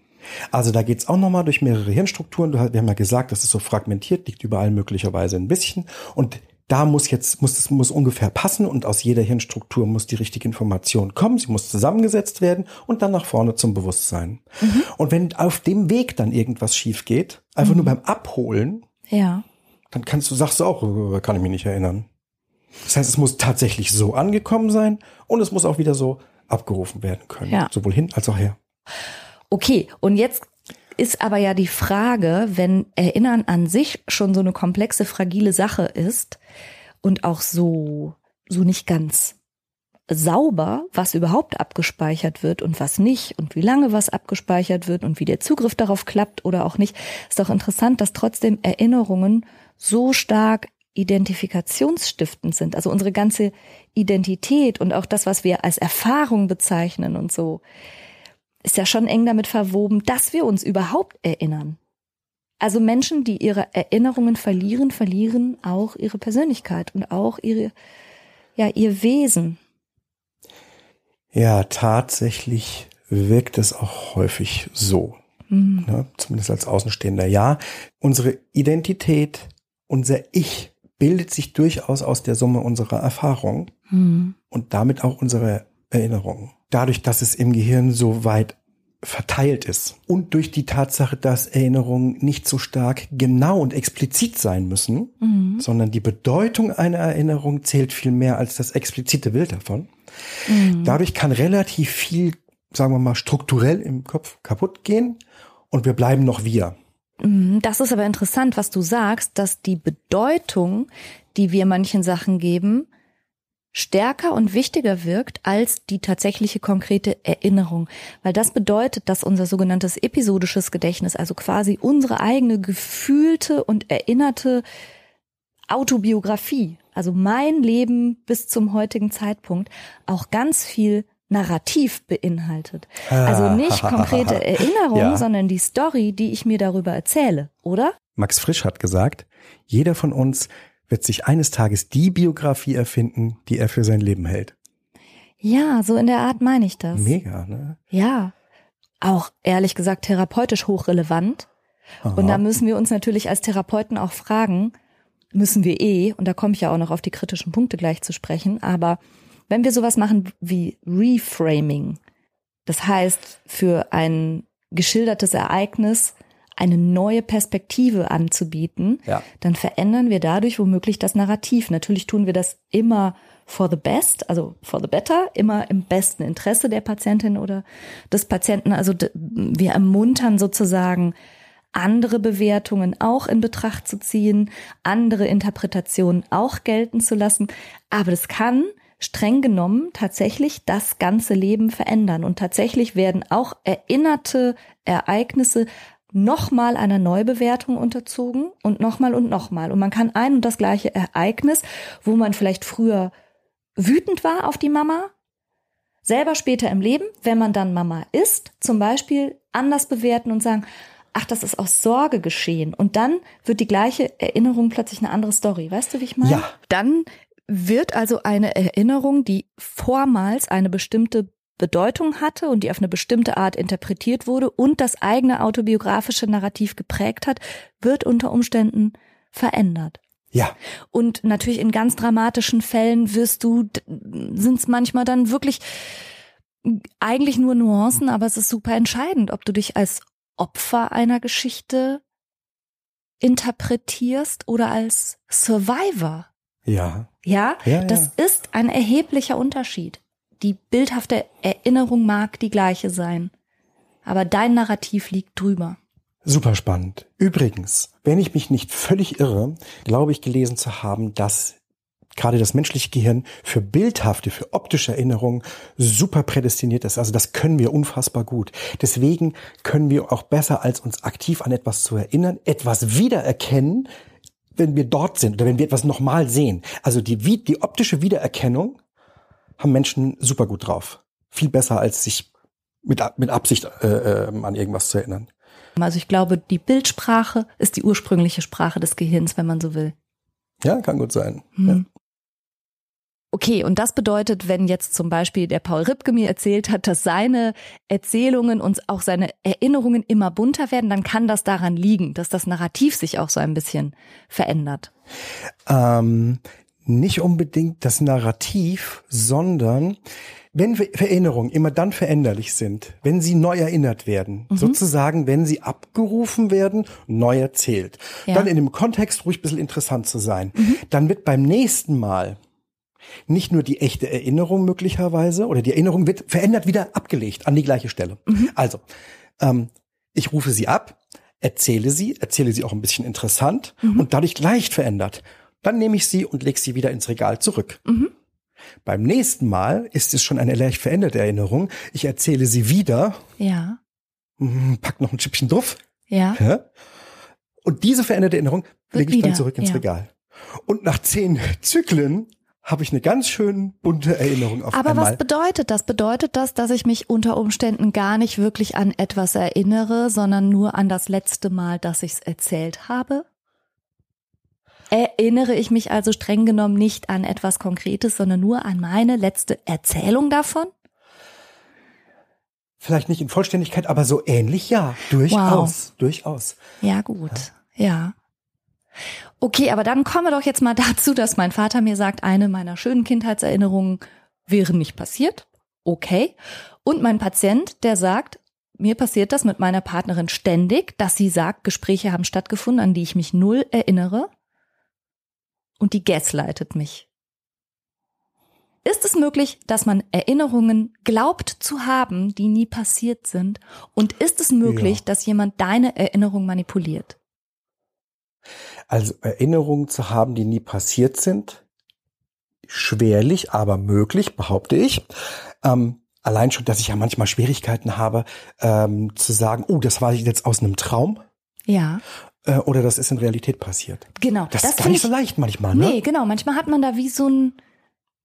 Also da geht's auch nochmal durch mehrere Hirnstrukturen. Wir haben ja gesagt, das ist so fragmentiert, liegt überall möglicherweise ein bisschen. Und da muss jetzt, muss es muss ungefähr passen und aus jeder Hirnstruktur muss die richtige Information kommen. Sie muss zusammengesetzt werden und dann nach vorne zum Bewusstsein. Und wenn auf dem Weg dann irgendwas schief geht, einfach nur beim Abholen, Ja. dann kannst du, sagst du auch, äh, kann ich mich nicht erinnern. Das heißt, es muss tatsächlich so angekommen sein und es muss auch wieder so abgerufen werden können. Ja. Sowohl hin als auch her. Okay, und jetzt ist aber ja die Frage, wenn Erinnern an sich schon so eine komplexe, fragile Sache ist und auch so, so nicht ganz sauber, was überhaupt abgespeichert wird und was nicht und wie lange was abgespeichert wird und wie der Zugriff darauf klappt oder auch nicht, ist doch interessant, dass trotzdem Erinnerungen so stark identifikationsstiftend sind. Also unsere ganze Identität und auch das, was wir als Erfahrung bezeichnen und so, ist ja schon eng damit verwoben, dass wir uns überhaupt erinnern. Also Menschen, die ihre Erinnerungen verlieren, verlieren auch ihre Persönlichkeit und auch ihre, ja, ihr Wesen. Ja, tatsächlich wirkt es auch häufig so. Mhm. Ne, zumindest als Außenstehender. Ja, unsere Identität, unser Ich bildet sich durchaus aus der Summe unserer Erfahrung mhm. und damit auch unserer Erinnerungen. Dadurch, dass es im Gehirn so weit verteilt ist und durch die Tatsache, dass Erinnerungen nicht so stark genau und explizit sein müssen, mhm. sondern die Bedeutung einer Erinnerung zählt viel mehr als das explizite Bild davon. Mhm. Dadurch kann relativ viel, sagen wir mal, strukturell im Kopf kaputt gehen und wir bleiben noch wir. Mhm. Das ist aber interessant, was du sagst, dass die Bedeutung, die wir manchen Sachen geben, stärker und wichtiger wirkt als die tatsächliche konkrete Erinnerung. Weil das bedeutet, dass unser sogenanntes episodisches Gedächtnis, also quasi unsere eigene gefühlte und erinnerte Autobiografie, also mein Leben bis zum heutigen Zeitpunkt, auch ganz viel Narrativ beinhaltet. Also ah. nicht konkrete <laughs> Erinnerung, ja. sondern die Story, die ich mir darüber erzähle, oder? Max Frisch hat gesagt, jeder von uns wird sich eines Tages die Biografie erfinden, die er für sein Leben hält. Ja, so in der Art meine ich das. Mega, ne? Ja. Auch ehrlich gesagt therapeutisch hochrelevant. Aha. Und da müssen wir uns natürlich als Therapeuten auch fragen, müssen wir eh, und da komme ich ja auch noch auf die kritischen Punkte gleich zu sprechen, aber wenn wir sowas machen wie Reframing, das heißt für ein geschildertes Ereignis eine neue Perspektive anzubieten, ja. dann verändern wir dadurch womöglich das Narrativ. Natürlich tun wir das immer for the best, also for the better, immer im besten Interesse der Patientin oder des Patienten. Also wir ermuntern sozusagen andere Bewertungen auch in Betracht zu ziehen, andere Interpretationen auch gelten zu lassen. Aber das kann streng genommen tatsächlich das ganze Leben verändern. Und tatsächlich werden auch erinnerte Ereignisse nochmal einer Neubewertung unterzogen und nochmal und nochmal. Und man kann ein und das gleiche Ereignis, wo man vielleicht früher wütend war auf die Mama, selber später im Leben, wenn man dann Mama ist, zum Beispiel anders bewerten und sagen, ach, das ist aus Sorge geschehen. Und dann wird die gleiche Erinnerung plötzlich eine andere Story. Weißt du, wie ich meine? Ja. Dann wird also eine Erinnerung, die vormals eine bestimmte Bedeutung hatte und die auf eine bestimmte Art interpretiert wurde und das eigene autobiografische Narrativ geprägt hat, wird unter Umständen verändert. Ja. Und natürlich in ganz dramatischen Fällen wirst du, sind es manchmal dann wirklich eigentlich nur Nuancen, aber es ist super entscheidend, ob du dich als Opfer einer Geschichte interpretierst oder als Survivor. Ja. Ja, ja das ja. ist ein erheblicher Unterschied die bildhafte Erinnerung mag die gleiche sein, aber dein Narrativ liegt drüber. Super spannend. Übrigens, wenn ich mich nicht völlig irre, glaube ich gelesen zu haben, dass gerade das menschliche Gehirn für bildhafte, für optische Erinnerungen super prädestiniert ist. Also das können wir unfassbar gut. Deswegen können wir auch besser als uns aktiv an etwas zu erinnern, etwas wiedererkennen, wenn wir dort sind oder wenn wir etwas nochmal sehen. Also die, die optische Wiedererkennung haben Menschen super gut drauf. Viel besser, als sich mit, mit Absicht äh, äh, an irgendwas zu erinnern. Also ich glaube, die Bildsprache ist die ursprüngliche Sprache des Gehirns, wenn man so will. Ja, kann gut sein. Hm. Ja. Okay, und das bedeutet, wenn jetzt zum Beispiel der Paul Ripke mir erzählt hat, dass seine Erzählungen und auch seine Erinnerungen immer bunter werden, dann kann das daran liegen, dass das Narrativ sich auch so ein bisschen verändert. Ähm, nicht unbedingt das Narrativ, sondern wenn Erinnerungen immer dann veränderlich sind, wenn sie neu erinnert werden, mhm. sozusagen, wenn sie abgerufen werden, neu erzählt, ja. dann in dem Kontext ruhig ein bisschen interessant zu sein, mhm. dann wird beim nächsten Mal nicht nur die echte Erinnerung möglicherweise oder die Erinnerung wird verändert wieder abgelegt an die gleiche Stelle. Mhm. Also, ähm, ich rufe sie ab, erzähle sie, erzähle sie auch ein bisschen interessant mhm. und dadurch leicht verändert. Dann nehme ich sie und lege sie wieder ins Regal zurück. Mhm. Beim nächsten Mal ist es schon eine leicht veränderte Erinnerung. Ich erzähle sie wieder. Ja. Mhm, pack noch ein Chipchen drauf. Ja. ja. Und diese veränderte Erinnerung lege ich wieder. dann zurück ins ja. Regal. Und nach zehn Zyklen habe ich eine ganz schön bunte Erinnerung auf Aber einmal. was bedeutet das? Bedeutet das, dass ich mich unter Umständen gar nicht wirklich an etwas erinnere, sondern nur an das letzte Mal, dass ich es erzählt habe? Erinnere ich mich also streng genommen nicht an etwas Konkretes, sondern nur an meine letzte Erzählung davon? Vielleicht nicht in Vollständigkeit, aber so ähnlich ja. Durchaus. Durchaus. Ja, gut. Ja. Okay, aber dann kommen wir doch jetzt mal <laughs> dazu, dass mein Vater mir sagt, eine meiner schönen Kindheitserinnerungen wäre nicht passiert. Okay. Und mein Patient, der sagt, mir passiert das mit meiner Partnerin ständig, dass sie sagt, Gespräche haben stattgefunden, an die ich mich null erinnere. Und die gaslightet mich. Ist es möglich, dass man Erinnerungen glaubt zu haben, die nie passiert sind? Und ist es möglich, Ja. dass jemand deine Erinnerung manipuliert? Also Erinnerungen zu haben, die nie passiert sind, schwerlich, aber möglich, behaupte ich. Ähm, allein schon, dass ich ja manchmal Schwierigkeiten habe, ähm, zu sagen, oh, das war jetzt aus einem Traum Ja, äh, oder das ist in Realität passiert. genau. Das, ist gar nicht so ich- leicht manchmal, ne? Nee, genau. Manchmal hat man da wie so ein,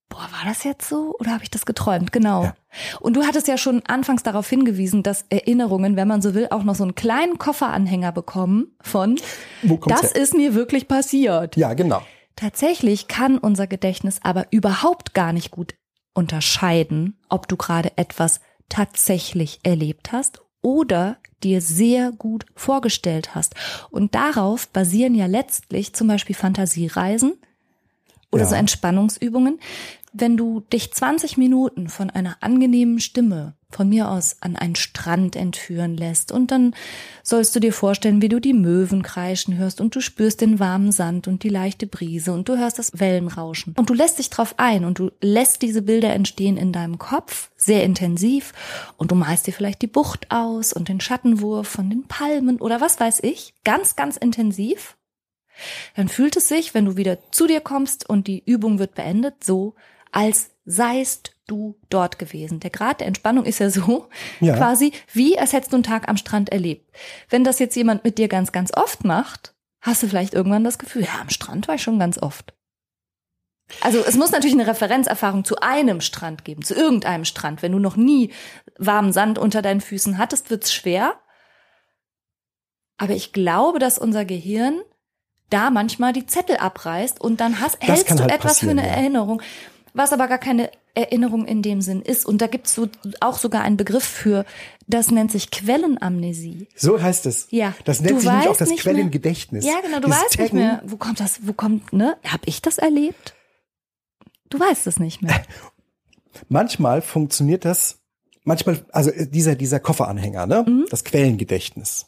boah, war das jetzt so? Oder habe ich das geträumt? Genau. Ja. Und du hattest ja schon anfangs darauf hingewiesen, dass Erinnerungen, wenn man so will, auch noch so einen kleinen Kofferanhänger bekommen von, das her? ist mir wirklich passiert. Ja, genau. Tatsächlich kann unser Gedächtnis aber überhaupt gar nicht gut unterscheiden, ob du gerade etwas tatsächlich erlebt hast oder dir sehr gut vorgestellt hast. Und darauf basieren ja letztlich zum Beispiel Fantasiereisen oder Ja. so Entspannungsübungen. Wenn du dich 20 Minuten von einer angenehmen Stimme von mir aus an einen Strand entführen lässt. Und dann sollst du dir vorstellen, wie du die Möwen kreischen hörst und du spürst den warmen Sand und die leichte Brise und du hörst das Wellenrauschen. Und du lässt dich drauf ein und du lässt diese Bilder entstehen in deinem Kopf sehr intensiv. Und du malst dir vielleicht die Bucht aus und den Schattenwurf von den Palmen oder was weiß ich, ganz, ganz intensiv. Dann fühlt es sich, wenn du wieder zu dir kommst und die Übung wird beendet, so, als seist du dort gewesen. Der Grad der Entspannung ist ja so, <laughs> Ja. quasi wie, als hättest du einen Tag am Strand erlebt. Wenn das jetzt jemand mit dir ganz, ganz oft macht, hast du vielleicht irgendwann das Gefühl, ja, am Strand war ich schon ganz oft. Also es muss natürlich eine Referenzerfahrung zu einem Strand geben, zu irgendeinem Strand. Wenn du noch nie warmen Sand unter deinen Füßen hattest, wird's schwer. Aber ich glaube, dass unser Gehirn da manchmal die Zettel abreißt und dann hast, Das hältst du halt etwas für eine ja. Erinnerung, was aber gar keine Erinnerung in dem Sinn ist. Und da gibt's so auch sogar einen Begriff für, das nennt sich Quellenamnesie. So heißt es. Ja. Das nennt Du sich nämlich auch das nicht mehr- Quellengedächtnis. Ja, genau, du Dieses weißt nicht Taggen. mehr, wo kommt das, wo kommt, ne? Hab ich das erlebt? Du weißt es nicht mehr. <laughs> Manchmal funktioniert das, manchmal, also dieser, dieser Kofferanhänger, ne? Mhm. Das Quellengedächtnis.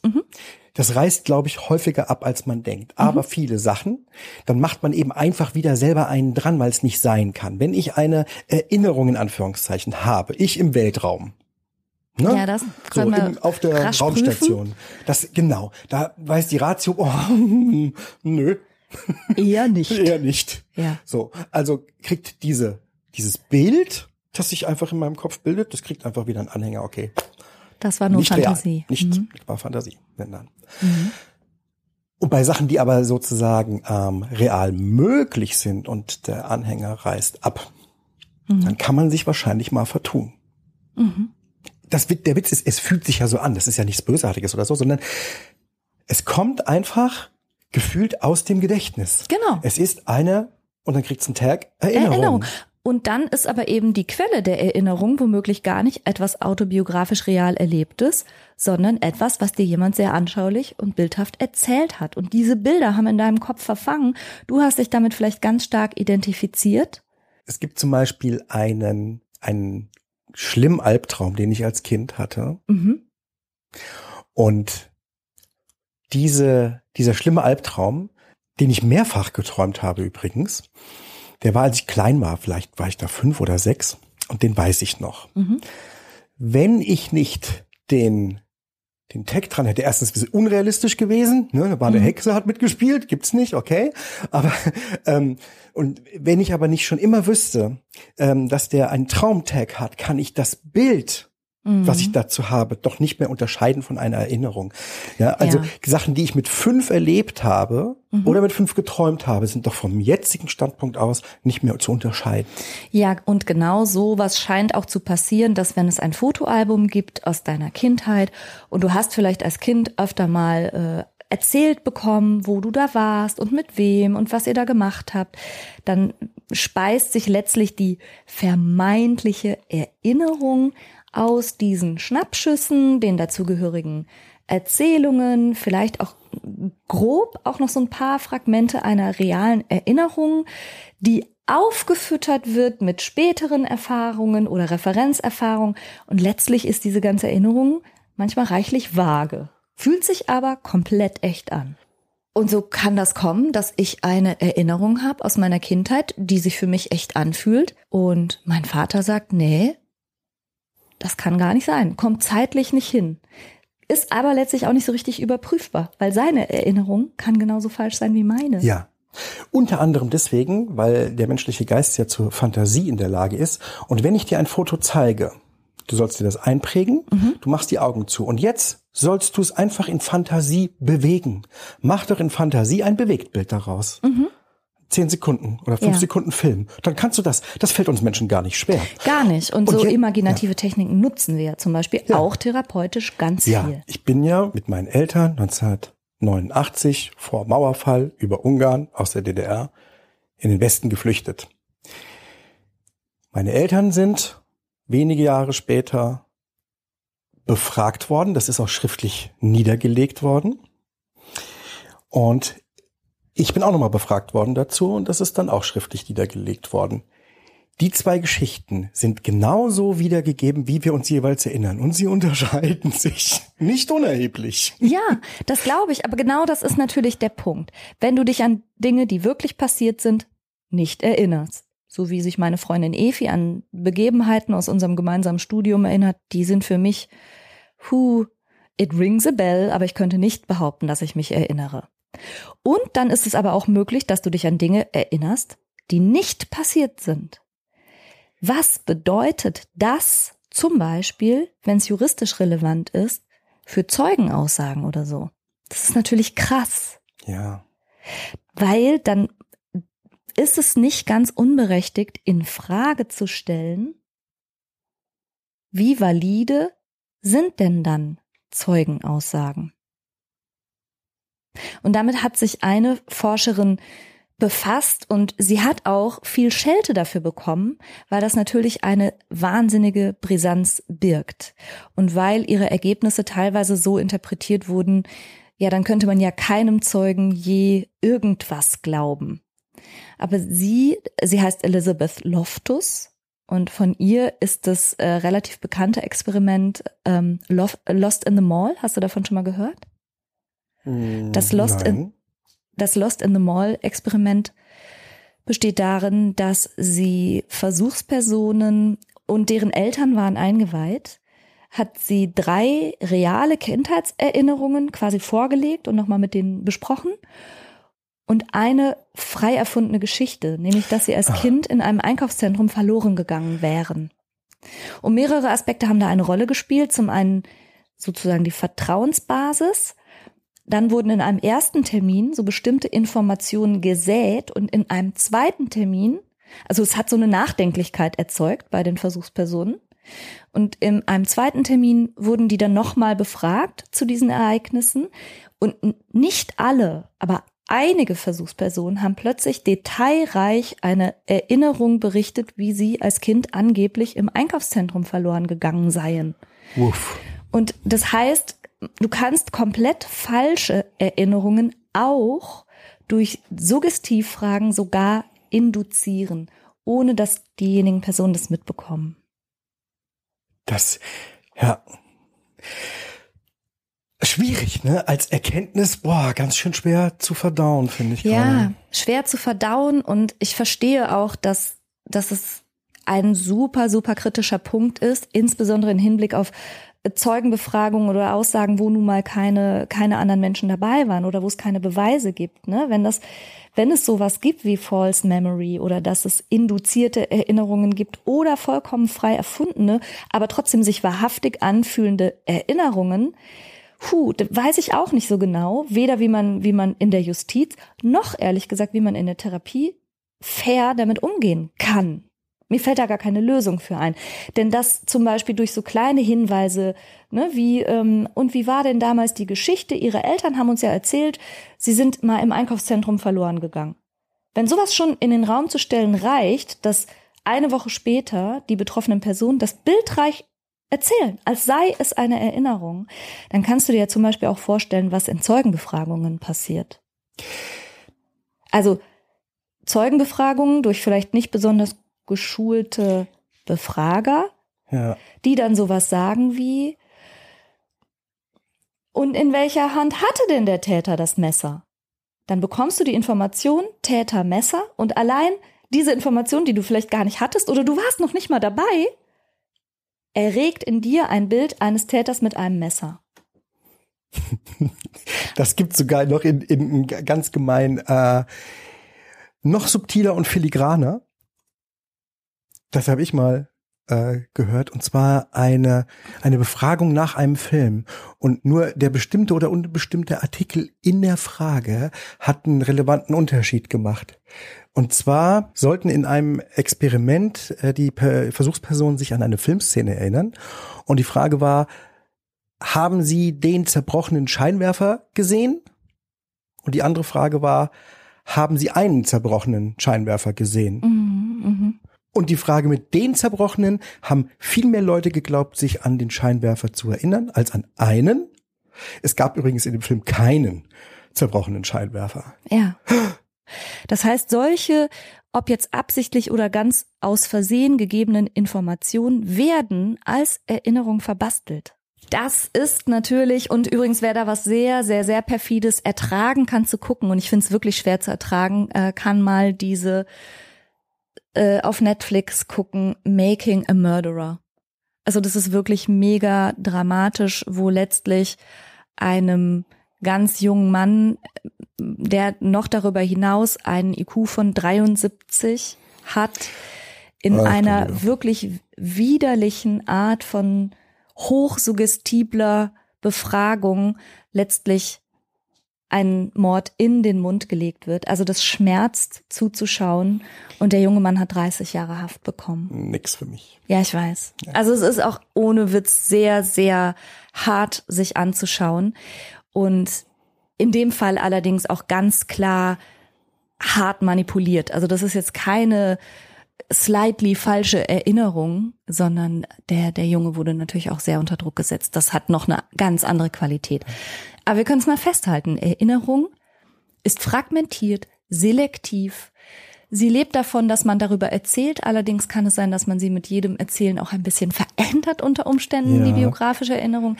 Das reißt, glaube ich, häufiger ab, als man denkt. Mhm. Aber viele Sachen, dann macht man eben einfach wieder selber einen dran, weil es nicht sein kann. Wenn ich eine Erinnerung in Anführungszeichen habe, ich im Weltraum, Ne? Ja, das so im, auf der Raumstation. Das genau, da weiß die Ratio, oh, <laughs> nö, Eher nicht. <laughs> eher nicht. Ja. So, also kriegt diese dieses Bild, das sich einfach in meinem Kopf bildet, das kriegt einfach wieder einen Anhänger. Okay, Das war nur nicht Fantasie. real, nicht Mhm. war Fantasie, wenn dann. Und bei Sachen, die aber sozusagen ähm, real möglich sind und der Anhänger reißt ab, Mhm. dann kann man sich wahrscheinlich mal vertun. Das, Wit- der Witz ist, es fühlt sich ja so an. Das ist ja nichts Bösartiges oder so, sondern es kommt einfach gefühlt aus dem Gedächtnis. Genau. Es ist eine, und dann kriegt's einen Tag, Erinnerung. Erinnerung. Und dann ist aber eben die Quelle der Erinnerung womöglich gar nicht etwas autobiografisch real Erlebtes, sondern etwas, was dir jemand sehr anschaulich und bildhaft erzählt hat. Und diese Bilder haben in deinem Kopf verfangen. Du hast dich damit vielleicht ganz stark identifiziert. Es gibt zum Beispiel einen, einen schlimmen Albtraum, den ich als Kind hatte. Mhm. Und diese, dieser schlimme Albtraum, den ich mehrfach geträumt habe übrigens, der war, als ich klein war, vielleicht war ich da fünf oder sechs, und den weiß ich noch. Mhm. Wenn ich nicht den, den Tag dran hätte, erstens ein bisschen unrealistisch gewesen, ne, da war eine Mhm. Hexe, hat mitgespielt, gibt's nicht, okay. Aber <laughs> ähm, und wenn ich aber nicht schon immer wüsste, ähm, dass der einen Traumtag hat, kann ich das Bild was ich dazu habe, doch nicht mehr unterscheiden von einer Erinnerung. Ja, also Ja. Sachen, die ich mit fünf erlebt habe oder mit fünf geträumt habe, sind doch vom jetzigen Standpunkt aus nicht mehr zu unterscheiden. Ja, und genau so was scheint auch zu passieren, dass wenn es ein Fotoalbum gibt aus deiner Kindheit und du hast vielleicht als Kind öfter mal äh, erzählt bekommen, wo du da warst und mit wem und was ihr da gemacht habt, dann speist sich letztlich die vermeintliche Erinnerung aus diesen Schnappschüssen, den dazugehörigen Erzählungen, vielleicht auch grob auch noch so ein paar Fragmente einer realen Erinnerung, die aufgefüttert wird mit späteren Erfahrungen oder Referenzerfahrungen. Und letztlich ist diese ganze Erinnerung manchmal reichlich vage, fühlt sich aber komplett echt an. Und so kann das kommen, dass ich eine Erinnerung habe aus meiner Kindheit, die sich für mich echt anfühlt. Und mein Vater sagt, nee, das kann gar nicht sein, kommt zeitlich nicht hin. Ist aber letztlich auch nicht so richtig überprüfbar, weil seine Erinnerung kann genauso falsch sein wie meine. Ja. Unter anderem deswegen, weil der menschliche Geist ja zur Fantasie in der Lage ist. Und wenn ich dir ein Foto zeige, du sollst dir das einprägen, du machst die Augen zu. Und jetzt sollst du es einfach in Fantasie bewegen. Mach doch in Fantasie ein Bewegtbild daraus. Zehn Sekunden oder fünf Ja. Sekunden Film. Dann kannst du das. Das fällt uns Menschen gar nicht schwer. Gar nicht. Und, Und so je- imaginative Techniken nutzen wir ja zum Beispiel Ja. auch therapeutisch ganz Ja, viel. ich bin ja mit meinen Eltern 1989 vor Mauerfall über Ungarn aus der DDR in den Westen geflüchtet. Meine Eltern sind wenige Jahre später befragt worden. Das ist auch schriftlich niedergelegt worden. Und ich bin auch nochmal befragt worden dazu und das ist dann auch schriftlich niedergelegt worden. Die zwei Geschichten sind genauso wiedergegeben, wie wir uns jeweils erinnern. Und sie <laughs> unterscheiden sich nicht unerheblich. Ja, das glaube ich. Aber genau das ist natürlich der Punkt. Wenn du dich an Dinge, die wirklich passiert sind, nicht erinnerst. So wie sich meine Freundin Efi an Begebenheiten aus unserem gemeinsamen Studium erinnert, die sind für mich, hu, it rings a bell, aber ich könnte nicht behaupten, dass ich mich erinnere. Und dann ist es aber auch möglich, dass du dich an Dinge erinnerst, die nicht passiert sind. Was bedeutet das zum Beispiel, wenn es juristisch relevant ist, für Zeugenaussagen oder so? Das ist natürlich krass, Ja. weil dann ist es nicht ganz unberechtigt, in Frage zu stellen, wie valide sind denn dann Zeugenaussagen? Und damit hat sich eine Forscherin befasst und sie hat auch viel Schelte dafür bekommen, weil das natürlich eine wahnsinnige Brisanz birgt. Und weil ihre Ergebnisse teilweise so interpretiert wurden, ja, dann könnte man ja keinem Zeugen je irgendwas glauben. Aber sie, sie heißt Elizabeth Loftus und von ihr ist das äh, relativ bekannte Experiment ähm, Lost in the Mall. Hast du davon schon mal gehört? Das Lost in-. Das Lost in the Mall Experiment besteht darin, dass sie Versuchspersonen und deren Eltern waren eingeweiht, hat sie drei reale Kindheitserinnerungen quasi vorgelegt und nochmal mit denen besprochen und eine frei erfundene Geschichte, nämlich dass sie als Kind in einem Einkaufszentrum verloren gegangen wären. Und mehrere Aspekte haben da eine Rolle gespielt. Zum einen sozusagen die Vertrauensbasis, dann wurden in einem ersten Termin so bestimmte Informationen gesät und in einem zweiten Termin, also es hat so eine Nachdenklichkeit erzeugt bei den Versuchspersonen. Und in einem zweiten Termin wurden die dann nochmal befragt zu diesen Ereignissen. Und nicht alle, aber einige Versuchspersonen haben plötzlich detailreich eine Erinnerung berichtet, wie sie als Kind angeblich im Einkaufszentrum verloren gegangen seien. Uff. Und das heißt, du kannst komplett falsche Erinnerungen auch durch Suggestivfragen sogar induzieren, ohne dass diejenigen Personen das mitbekommen. Das, ja. Schwierig, ne? Als Erkenntnis, boah, ganz schön schwer zu verdauen, finde ich. Ja, gerade. schwer zu verdauen und ich verstehe auch, dass, dass es ein super, super kritischer Punkt ist, insbesondere im Hinblick auf Zeugenbefragungen oder Aussagen, wo nun mal keine, keine anderen Menschen dabei waren oder wo es keine Beweise gibt. Ne? Wenn das, wenn es sowas gibt wie False Memory oder dass es induzierte Erinnerungen gibt oder vollkommen frei erfundene, aber trotzdem sich wahrhaftig anfühlende Erinnerungen, Puh, weiß ich auch nicht so genau, weder wie man, wie man in der Justiz, noch ehrlich gesagt, wie man in der Therapie fair damit umgehen kann. Mir fällt da gar keine Lösung für ein. Denn das zum Beispiel durch so kleine Hinweise, ne, wie, ähm, und wie war denn damals die Geschichte? Ihre Eltern haben uns ja erzählt, sie sind mal im Einkaufszentrum verloren gegangen. Wenn sowas schon in den Raum zu stellen reicht, dass eine Woche später die betroffenen Personen das bildreich erzählen, als sei es eine Erinnerung, dann kannst du dir ja zum Beispiel auch vorstellen, was in Zeugenbefragungen passiert. Also Zeugenbefragungen durch vielleicht nicht besonders geschulte Befrager, ja. die dann sowas sagen wie, und in welcher Hand hatte denn der Täter das Messer? Dann bekommst du die Information Täter Messer und allein diese Information, die du vielleicht gar nicht hattest oder du warst noch nicht mal dabei, erregt in dir ein Bild eines Täters mit einem Messer. <laughs> Das gibt sogar noch in, in ganz gemein äh, noch subtiler und filigraner. Das habe ich mal äh, gehört und zwar eine eine Befragung nach einem Film und nur der bestimmte oder unbestimmte Artikel in der Frage hat einen relevanten Unterschied gemacht. Und zwar sollten in einem Experiment äh, die Versuchspersonen sich an eine Filmszene erinnern und die Frage war, haben Sie den zerbrochenen Scheinwerfer gesehen? Und die andere Frage war, haben Sie einen zerbrochenen Scheinwerfer gesehen? Mhm, mh. Und die Frage mit den zerbrochenen haben viel mehr Leute geglaubt, sich an den Scheinwerfer zu erinnern, als an einen. Es gab übrigens in dem Film keinen zerbrochenen Scheinwerfer. Ja. Das heißt, solche, ob jetzt absichtlich oder ganz aus Versehen gegebenen Informationen werden als Erinnerung verbastelt. Das ist natürlich, und übrigens, wer da was sehr, sehr, sehr perfides ertragen kann zu gucken, und ich finde es wirklich schwer zu ertragen, äh, kann mal diese äh, auf Netflix gucken, Making a Murderer. Also das ist wirklich mega dramatisch, wo letztlich einem ganz jungen Mann, der noch darüber hinaus einen IQ von 73 hat, in Ach, einer wirklich widerlichen Art von hochsuggestibler Befragung letztlich ein Mord in den Mund gelegt wird. Also das schmerzt zuzuschauen. Und der junge Mann hat 30 Jahre Haft bekommen. Nix für mich. Ja, ich weiß. Ja. Also es ist auch ohne Witz sehr, sehr hart, sich anzuschauen. Und in dem Fall allerdings auch ganz klar hart manipuliert. Also das ist jetzt keine slightly falsche Erinnerung, sondern der, der Junge wurde natürlich auch sehr unter Druck gesetzt. Das hat noch eine ganz andere Qualität. Aber wir können es mal festhalten. Erinnerung ist fragmentiert, selektiv. Sie lebt davon, dass man darüber erzählt. Allerdings kann es sein, dass man sie mit jedem Erzählen auch ein bisschen verändert unter Umständen, ja. die biografische Erinnerung.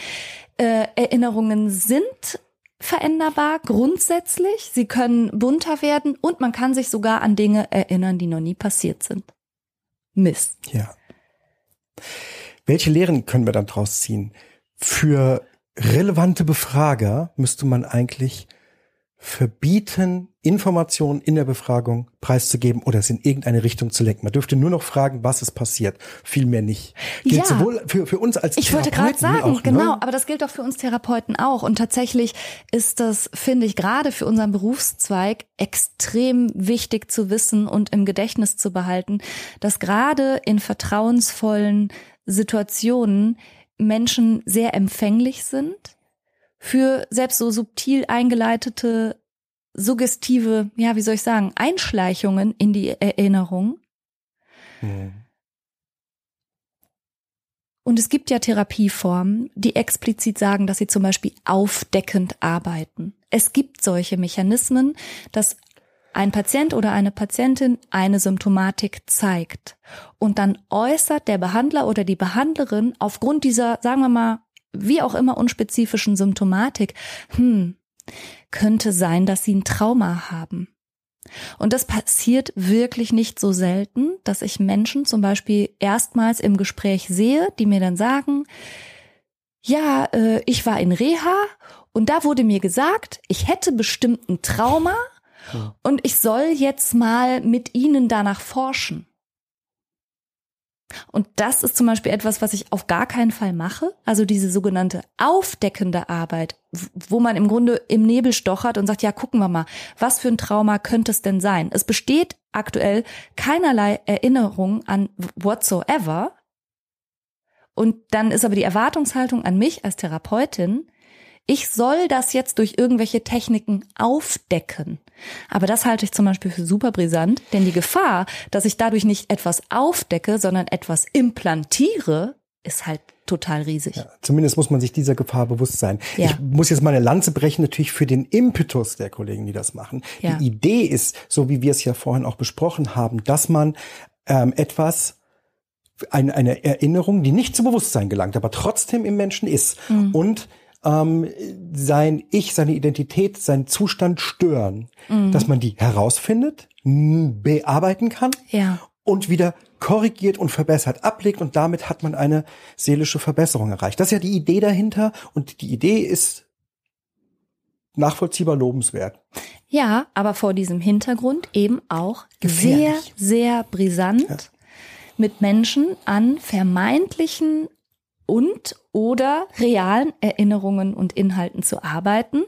Äh, Erinnerungen sind veränderbar grundsätzlich. Sie können bunter werden und man kann sich sogar an Dinge erinnern, die noch nie passiert sind. Miss. Ja. Welche Lehren können wir dann draus ziehen? Für relevante Befrager müsste man eigentlich verbieten, Informationen in der Befragung preiszugeben oder es in irgendeine Richtung zu lenken. Man dürfte nur noch fragen, was ist passiert, viel mehr nicht. Gilt ja, sowohl für, für uns als Ich wollte gerade sagen, auch, ne? genau, aber das gilt auch für uns Therapeuten auch. Und tatsächlich ist das, finde ich, gerade für unseren Berufszweig extrem wichtig zu wissen und im Gedächtnis zu behalten, dass gerade in vertrauensvollen Situationen Menschen sehr empfänglich sind für selbst so subtil eingeleitete, suggestive, ja, wie soll ich sagen, Einschleichungen in die Erinnerung. Mhm. Und es gibt ja Therapieformen, die explizit sagen, dass sie zum Beispiel aufdeckend arbeiten. Es gibt solche Mechanismen, dass ein Patient oder eine Patientin eine Symptomatik zeigt und dann äußert der Behandler oder die Behandlerin aufgrund dieser, sagen wir mal, wie auch immer unspezifischen Symptomatik, hm, könnte sein, dass sie ein Trauma haben. Und das passiert wirklich nicht so selten, dass ich Menschen zum Beispiel erstmals im Gespräch sehe, die mir dann sagen, ja, äh, ich war in Reha und da wurde mir gesagt, ich hätte bestimmt ein Trauma und ich soll jetzt mal mit Ihnen danach forschen. Und das ist zum Beispiel etwas, was ich auf gar keinen Fall mache. Also diese sogenannte aufdeckende Arbeit, wo man im Grunde im Nebel stochert und sagt, ja, gucken wir mal, was für ein Trauma könnte es denn sein? Es besteht aktuell keinerlei Erinnerung an whatsoever. Und dann ist aber die Erwartungshaltung an mich als Therapeutin, ich soll das jetzt durch irgendwelche Techniken aufdecken. Aber das halte ich zum Beispiel für super brisant, denn die Gefahr, dass ich dadurch nicht etwas aufdecke, sondern etwas implantiere, ist halt total riesig. Ja, zumindest muss man sich dieser Gefahr bewusst sein. Ja. Ich muss jetzt mal eine Lanze brechen, natürlich für den Impetus der Kollegen, die das machen. Ja. Die Idee ist, so wie wir es ja vorhin auch besprochen haben, dass man ähm, etwas eine, eine Erinnerung, die nicht zu Bewusstsein gelangt, aber trotzdem im Menschen ist. Mhm. Und ähm, sein Ich, seine Identität, seinen Zustand stören, mhm. dass man die herausfindet, bearbeiten kann ja. und wieder korrigiert und verbessert ablegt und damit hat man eine seelische Verbesserung erreicht. Das ist ja die Idee dahinter und die Idee ist nachvollziehbar lobenswert. Ja, aber vor diesem Hintergrund eben auch Gefährlich. sehr, sehr brisant ja. mit Menschen an vermeintlichen und oder realen Erinnerungen und Inhalten zu arbeiten,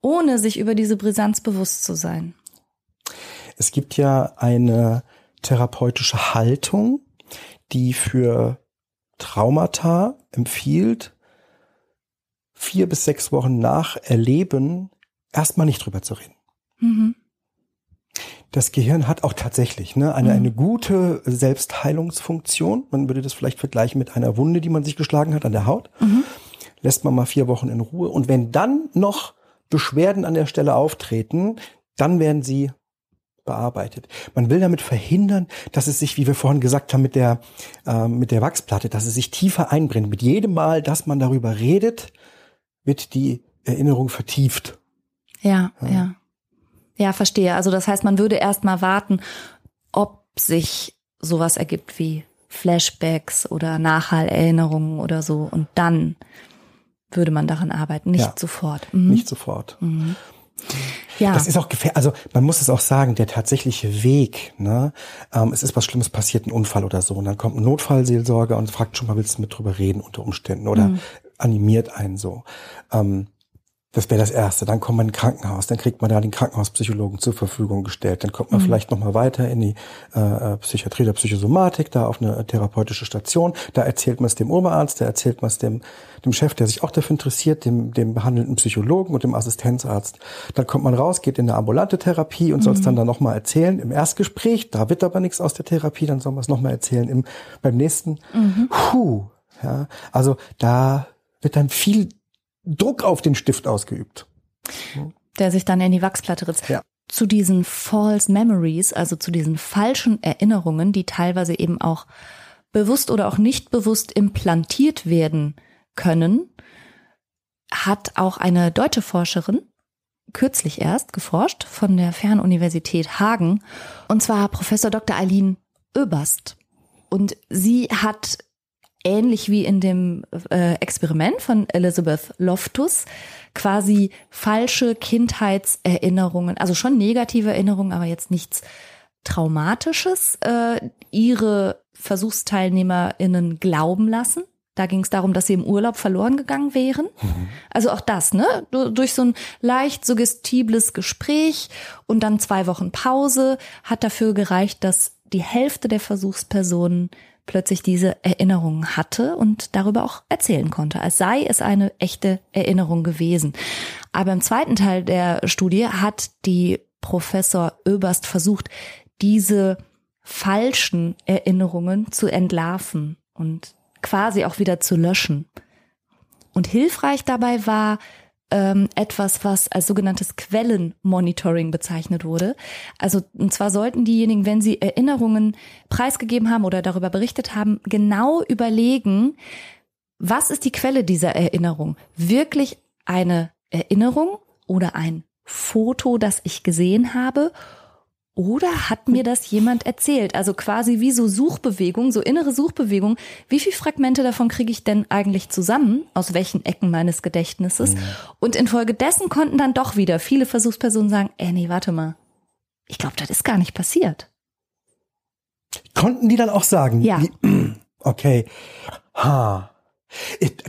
ohne sich über diese Brisanz bewusst zu sein. Es gibt ja eine therapeutische Haltung, die für Traumata empfiehlt, vier bis sechs Wochen nach Erleben erstmal nicht drüber zu reden. Mhm das Gehirn hat auch tatsächlich ne, eine, mhm. eine gute Selbstheilungsfunktion. Man würde das vielleicht vergleichen mit einer Wunde, die man sich geschlagen hat an der Haut. Mhm. Lässt man mal vier Wochen in Ruhe. Und wenn dann noch Beschwerden an der Stelle auftreten, dann werden sie bearbeitet. Man will damit verhindern, dass es sich, wie wir vorhin gesagt haben, mit der, äh, mit der Wachsplatte, dass es sich tiefer einbrennt. Mit jedem Mal, dass man darüber redet, wird die Erinnerung vertieft. Ja, ja. ja. Ja, verstehe. Also das heißt, man würde erst mal warten, ob sich sowas ergibt wie Flashbacks oder Nachhallerinnerungen oder so und dann würde man daran arbeiten, nicht ja, sofort. Mhm. Nicht sofort. Mhm. Ja. Das ist auch gefährlich. Also man muss es auch sagen, der tatsächliche Weg, ne, ähm, es ist was Schlimmes passiert, ein Unfall oder so, und dann kommt ein Notfallseelsorger und fragt schon mal, willst du mit drüber reden unter Umständen oder mhm. animiert einen so. Ähm, das wäre das Erste. Dann kommt man in ein Krankenhaus, dann kriegt man da den Krankenhauspsychologen zur Verfügung gestellt. Dann kommt man mhm. vielleicht noch mal weiter in die äh, Psychiatrie der Psychosomatik, da auf eine therapeutische Station. Da erzählt man es dem Oberarzt, da erzählt man es dem, dem Chef, der sich auch dafür interessiert, dem, dem behandelnden Psychologen und dem Assistenzarzt. Dann kommt man raus, geht in eine ambulante Therapie und mhm. soll es dann dann noch mal erzählen im Erstgespräch. Da wird aber nichts aus der Therapie, dann soll man es noch mal erzählen im, beim nächsten. Mhm. Puh, ja, also da wird dann viel Druck auf den Stift ausgeübt. Der sich dann in die Wachsplatte ritzt. Ja. Zu diesen false memories, also zu diesen falschen Erinnerungen, die teilweise eben auch bewusst oder auch nicht bewusst implantiert werden können, hat auch eine deutsche Forscherin kürzlich erst geforscht von der Fernuniversität Hagen, und zwar Professor Dr. Eileen Oeberst. Und sie hat ähnlich wie in dem äh, Experiment von Elizabeth Loftus quasi falsche Kindheitserinnerungen, also schon negative Erinnerungen, aber jetzt nichts Traumatisches, äh, ihre VersuchsteilnehmerInnen glauben lassen. Da ging es darum, dass sie im Urlaub verloren gegangen wären. Mhm. Also auch das, ne? Durch so ein leicht suggestibles Gespräch und dann zwei Wochen Pause hat dafür gereicht, dass die Hälfte der Versuchspersonen plötzlich diese Erinnerung hatte und darüber auch erzählen konnte, als sei es eine echte Erinnerung gewesen. Aber im zweiten Teil der Studie hat die Professor Oberst versucht, diese falschen Erinnerungen zu entlarven und quasi auch wieder zu löschen. Und hilfreich dabei war, ähm, etwas, was als sogenanntes Quellenmonitoring bezeichnet wurde. Also und zwar sollten diejenigen, wenn sie Erinnerungen preisgegeben haben oder darüber berichtet haben, genau überlegen, was ist die Quelle dieser Erinnerung? Wirklich eine Erinnerung oder ein Foto, das ich gesehen habe? Oder hat mir das jemand erzählt? Also quasi wie so Suchbewegung, so innere Suchbewegung. Wie viele Fragmente davon kriege ich denn eigentlich zusammen? Aus welchen Ecken meines Gedächtnisses? Mhm. Und infolgedessen konnten dann doch wieder viele Versuchspersonen sagen, äh, nee, warte mal. Ich glaube, das ist gar nicht passiert. Konnten die dann auch sagen? Ja. Wie, <clears throat> okay. Ha.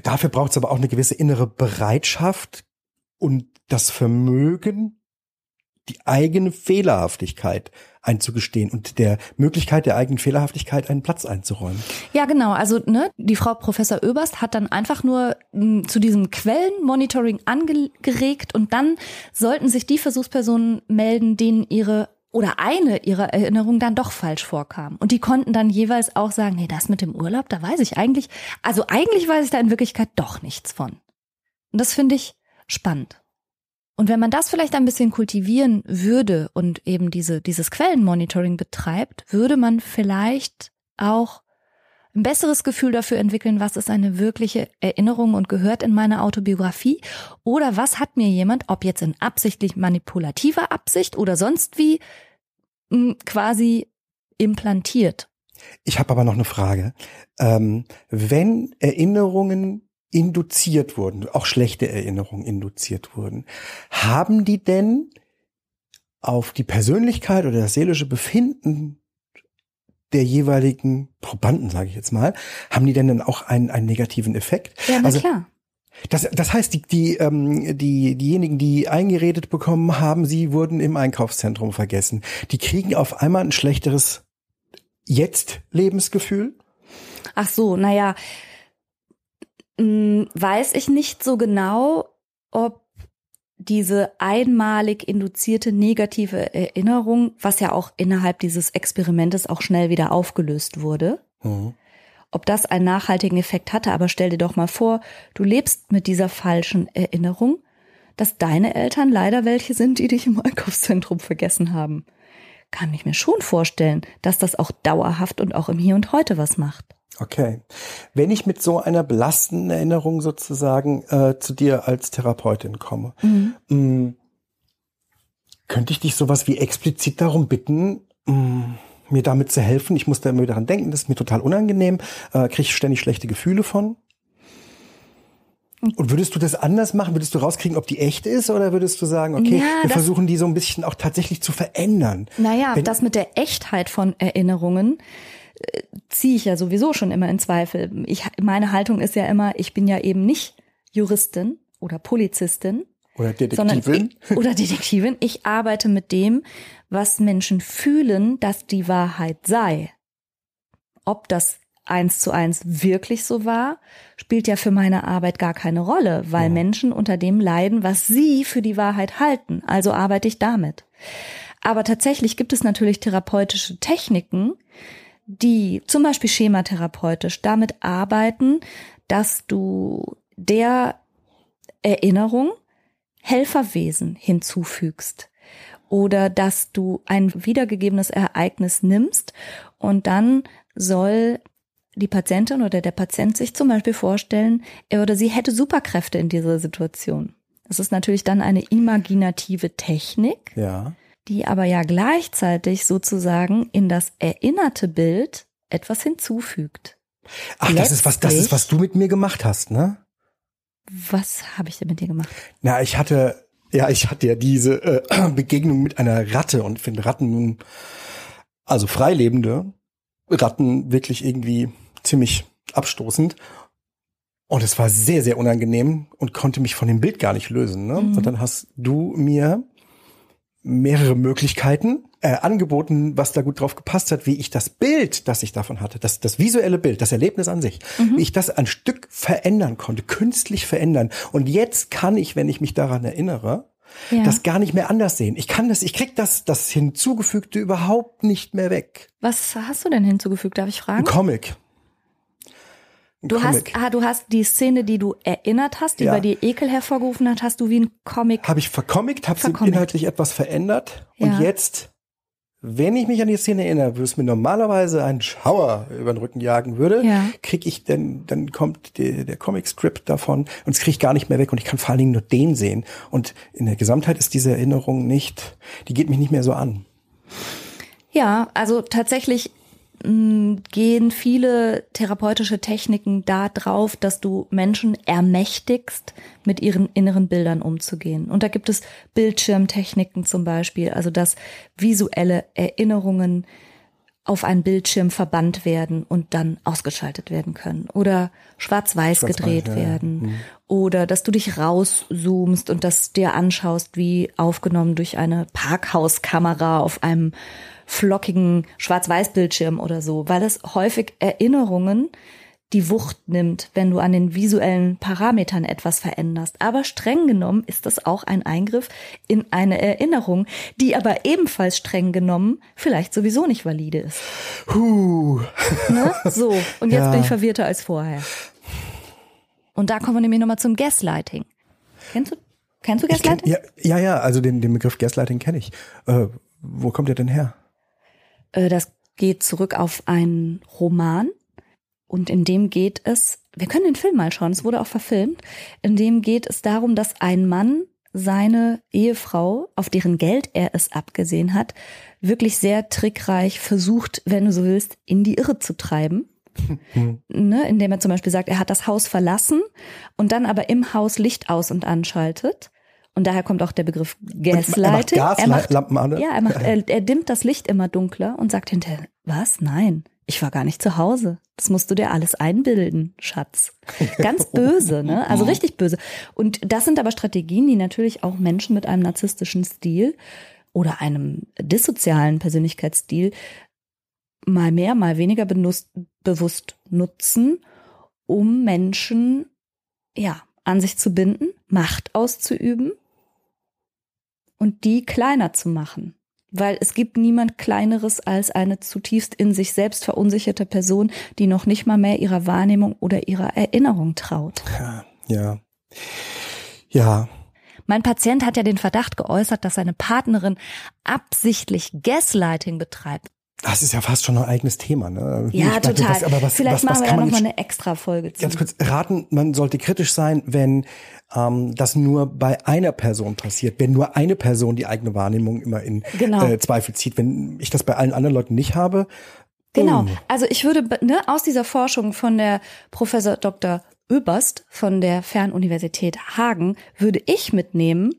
Dafür braucht es aber auch eine gewisse innere Bereitschaft und das Vermögen, die eigene Fehlerhaftigkeit einzugestehen und der Möglichkeit der eigenen Fehlerhaftigkeit einen Platz einzuräumen. Ja, genau. Also ne, die Frau Professor Oberst hat dann einfach nur m, hm, zu diesem Quellenmonitoring angeregt und dann sollten sich die Versuchspersonen melden, denen ihre oder eine ihrer Erinnerungen dann doch falsch vorkam. Und die konnten dann jeweils auch sagen, nee, das mit dem Urlaub, da weiß ich eigentlich, also eigentlich weiß ich da in Wirklichkeit doch nichts von. Und das finde ich spannend. Und wenn man das vielleicht ein bisschen kultivieren würde und eben diese, dieses Quellenmonitoring betreibt, würde man vielleicht auch ein besseres Gefühl dafür entwickeln, was ist eine wirkliche Erinnerung und gehört in meine Autobiografie oder was hat mir jemand, ob jetzt in absichtlich manipulativer Absicht oder sonst wie, quasi implantiert. Ich habe aber noch eine Frage. Ähm, wenn Erinnerungen induziert wurden, auch schlechte Erinnerungen induziert wurden, haben die denn auf die Persönlichkeit oder das seelische Befinden der jeweiligen Probanden, sage ich jetzt mal, haben die denn dann auch einen, einen negativen Effekt? Ja, na also, klar. Das, das heißt, die, die, ähm, die, diejenigen, die eingeredet bekommen haben, sie wurden im Einkaufszentrum vergessen, die kriegen auf einmal ein schlechteres Jetzt-Lebensgefühl? Ach so, naja, hm, weiß ich nicht so genau, ob diese einmalig induzierte negative Erinnerung, was ja auch innerhalb dieses Experimentes auch schnell wieder aufgelöst wurde, mhm. ob das einen nachhaltigen Effekt hatte. Aber stell dir doch mal vor, du lebst mit dieser falschen Erinnerung, dass deine Eltern leider welche sind, die dich im Einkaufszentrum vergessen haben. Kann ich mir schon vorstellen, dass das auch dauerhaft und auch im Hier und Heute was macht. Okay. Wenn ich mit so einer belastenden Erinnerung sozusagen äh, zu dir als Therapeutin komme, mhm. mh, mm, könnte ich dich sowas wie explizit darum bitten, mh, mm, mir damit zu helfen? Ich muss da immer daran denken, das ist mir total unangenehm, äh, kriege ich ständig schlechte Gefühle von. Und würdest du das anders machen? Würdest du rauskriegen, ob die echt ist? Oder würdest du sagen, okay, ja, wir versuchen die so ein bisschen auch tatsächlich zu verändern? Naja, Wenn, das mit der Echtheit von Erinnerungen, ziehe ich ja sowieso schon immer in Zweifel. Ich, meine Haltung ist ja immer, ich bin ja eben nicht Juristin oder Polizistin. Oder Detektivin. Ich, <laughs> oder Detektivin. Ich arbeite mit dem, was Menschen fühlen, dass die Wahrheit sei. Ob das eins zu eins wirklich so war, spielt ja für meine Arbeit gar keine Rolle, weil ja. Menschen unter dem leiden, was sie für die Wahrheit halten. Also arbeite ich damit. Aber tatsächlich gibt es natürlich therapeutische Techniken, die zum Beispiel schematherapeutisch damit arbeiten, dass du der Erinnerung Helferwesen hinzufügst oder dass du ein wiedergegebenes Ereignis nimmst und dann soll die Patientin oder der Patient sich zum Beispiel vorstellen, er oder sie hätte Superkräfte in dieser Situation. Das ist natürlich dann eine imaginative Technik. Ja die aber ja gleichzeitig sozusagen in das erinnerte Bild etwas hinzufügt. Ach, Letztlich, das ist was, das ist was du mit mir gemacht hast, ne? Was habe ich denn mit dir gemacht? Na, ich hatte, ja, ich hatte ja diese äh, <clears throat> Begegnung mit einer Ratte und finde Ratten nun, also freilebende Ratten wirklich irgendwie ziemlich abstoßend. Und es war sehr, sehr unangenehm und konnte mich von dem Bild gar nicht lösen. Ne? Mhm. Und dann hast du mir mehrere Möglichkeiten äh, angeboten, was da gut drauf gepasst hat, wie ich das Bild, das ich davon hatte, das, das visuelle Bild, das Erlebnis an sich, mhm. wie ich das ein Stück verändern konnte, künstlich verändern. Und jetzt kann ich, wenn ich mich daran erinnere, ja. das gar nicht mehr anders sehen. Ich kann das, ich krieg das, das Hinzugefügte überhaupt nicht mehr weg. Was hast du denn hinzugefügt, darf ich fragen? Ein Comic. Du hast, ah, du hast die Szene, die du erinnert hast, die ja. bei dir Ekel hervorgerufen hat, hast du wie ein Comic. Habe ich vercomict, habe sie inhaltlich etwas verändert. Ja. Und jetzt, wenn ich mich an die Szene erinnere, wo es mir normalerweise einen Schauer über den Rücken jagen würde, ja. krieg ich dann, dann kommt die, der Comic-Script davon und es kriege ich gar nicht mehr weg und ich kann vor allen Dingen nur den sehen. Und in der Gesamtheit ist diese Erinnerung nicht, die geht mich nicht mehr so an. Ja, also tatsächlich gehen viele therapeutische Techniken da drauf, dass du Menschen ermächtigst, mit ihren inneren Bildern umzugehen. Und da gibt es Bildschirmtechniken zum Beispiel, also dass visuelle Erinnerungen auf einen Bildschirm verbannt werden und dann ausgeschaltet werden können oder schwarz-weiß Schwarz-weiß, gedreht ja. werden Mhm. oder dass du dich rauszoomst und das dir anschaust, wie aufgenommen durch eine Parkhauskamera auf einem flockigen Schwarz-Weiß-Bildschirm oder so, weil es häufig Erinnerungen die Wucht nimmt, wenn du an den visuellen Parametern etwas veränderst. Aber streng genommen ist das auch ein Eingriff in eine Erinnerung, die aber ebenfalls streng genommen vielleicht sowieso nicht valide ist. Huh. Ne? So, und jetzt Ja. bin ich verwirrter als vorher. Und da kommen wir nämlich nochmal zum Gaslighting. Kennst du, kennst du kenn, Gaslighting? ja, ja, ja, also den, den Begriff Gaslighting kenne ich. Äh, wo kommt der denn her? Äh, Das geht zurück auf einen Roman. Und in dem geht es, wir können den Film mal schauen, es wurde auch verfilmt, in dem geht es darum, dass ein Mann seine Ehefrau, auf deren Geld er es abgesehen hat, wirklich sehr trickreich versucht, wenn du so willst, in die Irre zu treiben. <laughs> Ne, indem er zum Beispiel sagt, er hat das Haus verlassen und dann aber im Haus Licht aus und anschaltet. Und daher kommt auch der Begriff Gaslighting. Er macht Gaslampen an. ne? Ja, er macht, <laughs> er, er dimmt das Licht immer dunkler und sagt hinterher, was? Nein, ich war gar nicht zu Hause. Das musst du dir alles einbilden, Schatz. Ganz <laughs> böse, ne? Also richtig böse. Und das sind aber Strategien, die natürlich auch Menschen mit einem narzisstischen Stil oder einem dissozialen Persönlichkeitsstil mal mehr, mal weniger benutzt, bewusst nutzen, um Menschen, ja, an sich zu binden, Macht auszuüben und die kleiner zu machen. Weil es gibt niemand Kleineres als eine zutiefst in sich selbst verunsicherte Person, die noch nicht mal mehr ihrer Wahrnehmung oder ihrer Erinnerung traut. Ja, ja. Ja, Mein Patient hat ja den Verdacht geäußert, dass seine Partnerin absichtlich Gaslighting betreibt. Das ist ja fast schon ein eigenes Thema. Ne? Ja, total. Was, aber was, Vielleicht was, machen was wir da man noch mal jetzt eine extra Folge zu. ganz kurz raten? Man sollte kritisch sein, wenn ähm, das nur bei einer Person passiert, wenn nur eine Person die eigene Wahrnehmung immer in Genau. äh, Zweifel zieht. Wenn ich das bei allen anderen Leuten nicht habe, Genau. Mm. Also ich würde ne, aus dieser Forschung von der Professor Dr. Oeberst von der Fernuniversität Hagen würde ich mitnehmen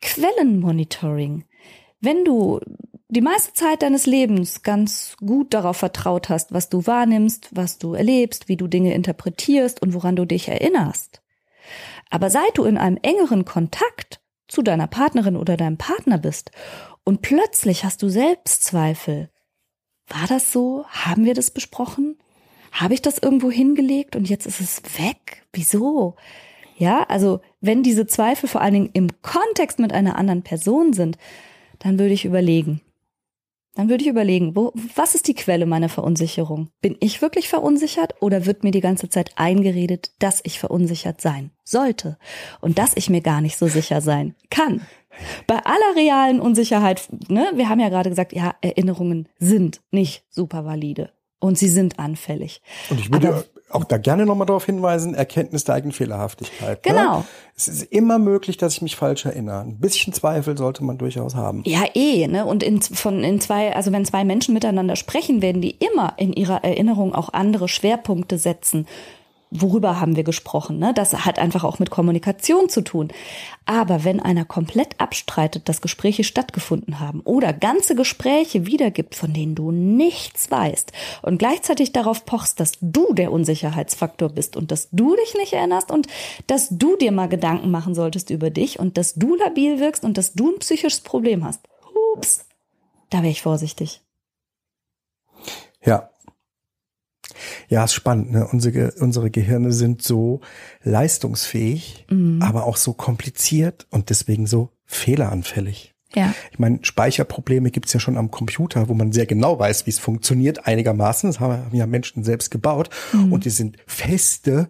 Quellenmonitoring. Wenn du die meiste Zeit deines Lebens ganz gut darauf vertraut hast, was du wahrnimmst, was du erlebst, wie du Dinge interpretierst und woran du dich erinnerst. Aber seit du in einem engeren Kontakt zu deiner Partnerin oder deinem Partner bist und plötzlich hast du Selbstzweifel, war das so? Haben wir das besprochen? Habe ich das irgendwo hingelegt und jetzt ist es weg? Wieso? Ja, also wenn diese Zweifel vor allen Dingen im Kontext mit einer anderen Person sind, dann würde ich überlegen. Dann würde ich überlegen, wo, was ist die Quelle meiner Verunsicherung? Bin ich wirklich verunsichert oder wird mir die ganze Zeit eingeredet, dass ich verunsichert sein sollte und dass ich mir gar nicht so sicher sein kann? Bei aller realen Unsicherheit, ne, wir haben ja gerade gesagt, ja, Erinnerungen sind nicht super valide und sie sind anfällig. und ich würde Aber- auch da gerne nochmal darauf hinweisen, Erkenntnis der eigenen Fehlerhaftigkeit. Genau. Ne? Es ist immer möglich, dass ich mich falsch erinnere. Ein bisschen Zweifel sollte man durchaus haben. Ja, eh, ne? Und in, von in zwei, also wenn zwei Menschen miteinander sprechen, werden die immer in ihrer Erinnerung auch andere Schwerpunkte setzen. Worüber haben wir gesprochen? Ne? Das hat einfach auch mit Kommunikation zu tun. Aber wenn einer komplett abstreitet, dass Gespräche stattgefunden haben oder ganze Gespräche wiedergibt, von denen du nichts weißt und gleichzeitig darauf pochst, dass du der Unsicherheitsfaktor bist und dass du dich nicht erinnerst und dass du dir mal Gedanken machen solltest über dich und dass du labil wirkst und dass du ein psychisches Problem hast. Ups, da wäre ich vorsichtig. Ja. Ja, ist spannend. Ne? Unsere, unsere Gehirne sind so leistungsfähig, Mhm. aber auch so kompliziert und deswegen so fehleranfällig. Ja. Ich meine, Speicherprobleme gibt's ja schon am Computer, wo man sehr genau weiß, wie es funktioniert, einigermaßen. Das haben ja Menschen selbst gebaut. Mhm. Und die sind feste,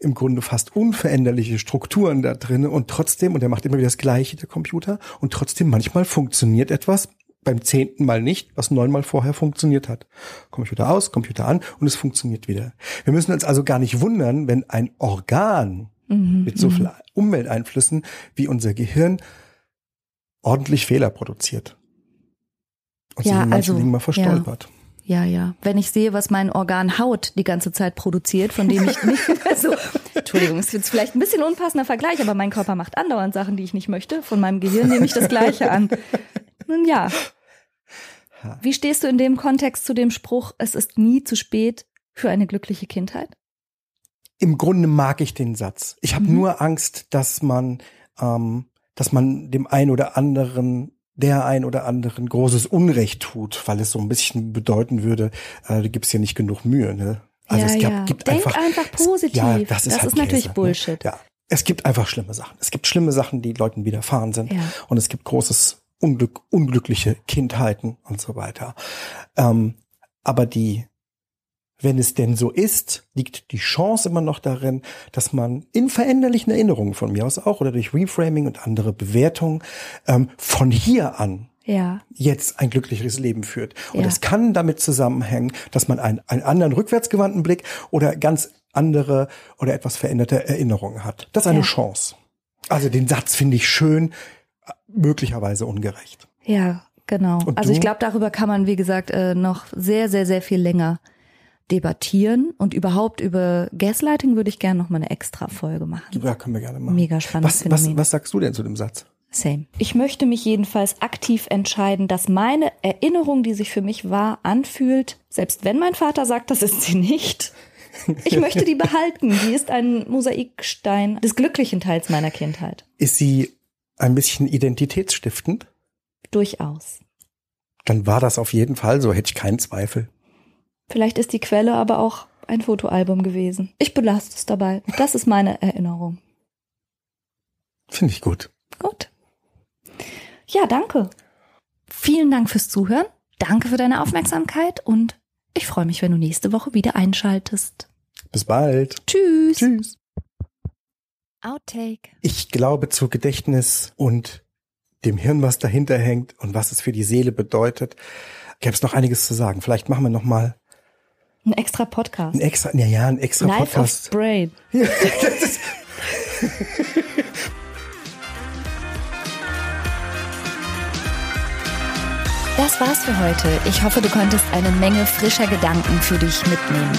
im Grunde fast unveränderliche Strukturen da drin. Und trotzdem, und er macht immer wieder das Gleiche, der Computer, und trotzdem manchmal funktioniert etwas beim zehnten Mal nicht, was neunmal vorher funktioniert hat. Computer aus, Computer an und es funktioniert wieder. Wir müssen uns also gar nicht wundern, wenn ein Organ mit so viel Umwelteinflüssen wie unser Gehirn ordentlich Fehler produziert. Und ja, sich in manchen also, Dingen mal verstolpert. Ja. ja, ja. Wenn ich sehe, was mein Organ Haut die ganze Zeit produziert, von dem ich nicht <laughs> mehr so, Entschuldigung, es ist vielleicht ein bisschen unpassender Vergleich, aber mein Körper macht andauernd Sachen, die ich nicht möchte. Von meinem Gehirn nehme ich das Gleiche an. Nun ja. Wie stehst du in dem Kontext zu dem Spruch, es ist nie zu spät für eine glückliche Kindheit? Im Grunde mag ich den Satz. Ich habe mhm. nur Angst, dass man, ähm, dass man dem einen oder anderen der ein oder anderen großes Unrecht tut, weil es so ein bisschen bedeuten würde, äh, du gibst hier nicht genug Mühe. Ne? Also ja, es gibt, ja. gibt Denk einfach, einfach positiv. ja, das ist, das halt ist natürlich Käse, Bullshit. Ne? Ja, es gibt einfach schlimme Sachen. Es gibt schlimme Sachen, die Leuten widerfahren sind. Ja. Und es gibt großes Unglück, unglückliche Kindheiten und so weiter. Ähm, aber die wenn es denn so ist, liegt die Chance immer noch darin, dass man in veränderlichen Erinnerungen von mir aus auch oder durch Reframing und andere Bewertungen ähm, von hier an ja. jetzt ein glücklicheres Leben führt. Und es kann damit zusammenhängen, dass man einen, einen anderen rückwärtsgewandten Blick oder ganz andere oder etwas veränderte Erinnerungen hat. Das ist eine ja. Chance. Also den Satz finde ich schön, möglicherweise ungerecht. Ja, genau. Und also ich glaube, darüber kann man, wie gesagt, äh, noch sehr, sehr, sehr viel länger debattieren und überhaupt über Gaslighting würde ich gerne noch mal eine extra Folge machen. Ja, können wir gerne machen. Mega spannend. Was, was, was sagst du denn zu dem Satz? Same. Ich möchte mich jedenfalls aktiv entscheiden, dass meine Erinnerung, die sich für mich wahr anfühlt, selbst wenn mein Vater sagt, das ist sie nicht, ich möchte die <laughs> behalten. Die ist ein Mosaikstein des glücklichen Teils meiner Kindheit. Ist sie ein bisschen identitätsstiftend? Durchaus. Dann war das auf jeden Fall so, hätte ich keinen Zweifel. Vielleicht ist die Quelle aber auch ein Fotoalbum gewesen. Ich belasse es dabei. Das ist meine Erinnerung. Finde ich gut. Gut. Ja, danke. Vielen Dank fürs Zuhören. Danke für deine Aufmerksamkeit und ich freue mich, wenn du nächste Woche wieder einschaltest. Bis bald. Tschüss. Tschüss. Outtake. Ich glaube zu Gedächtnis und dem Hirn, was dahinter hängt und was es für die Seele bedeutet, gäbe es noch einiges zu sagen. Vielleicht machen wir noch mal ein extra Podcast. Ein extra, ja, ja, ein extra Life Podcast. Of Brain. <laughs> Das war's für heute. Ich hoffe, du konntest eine Menge frischer Gedanken für dich mitnehmen.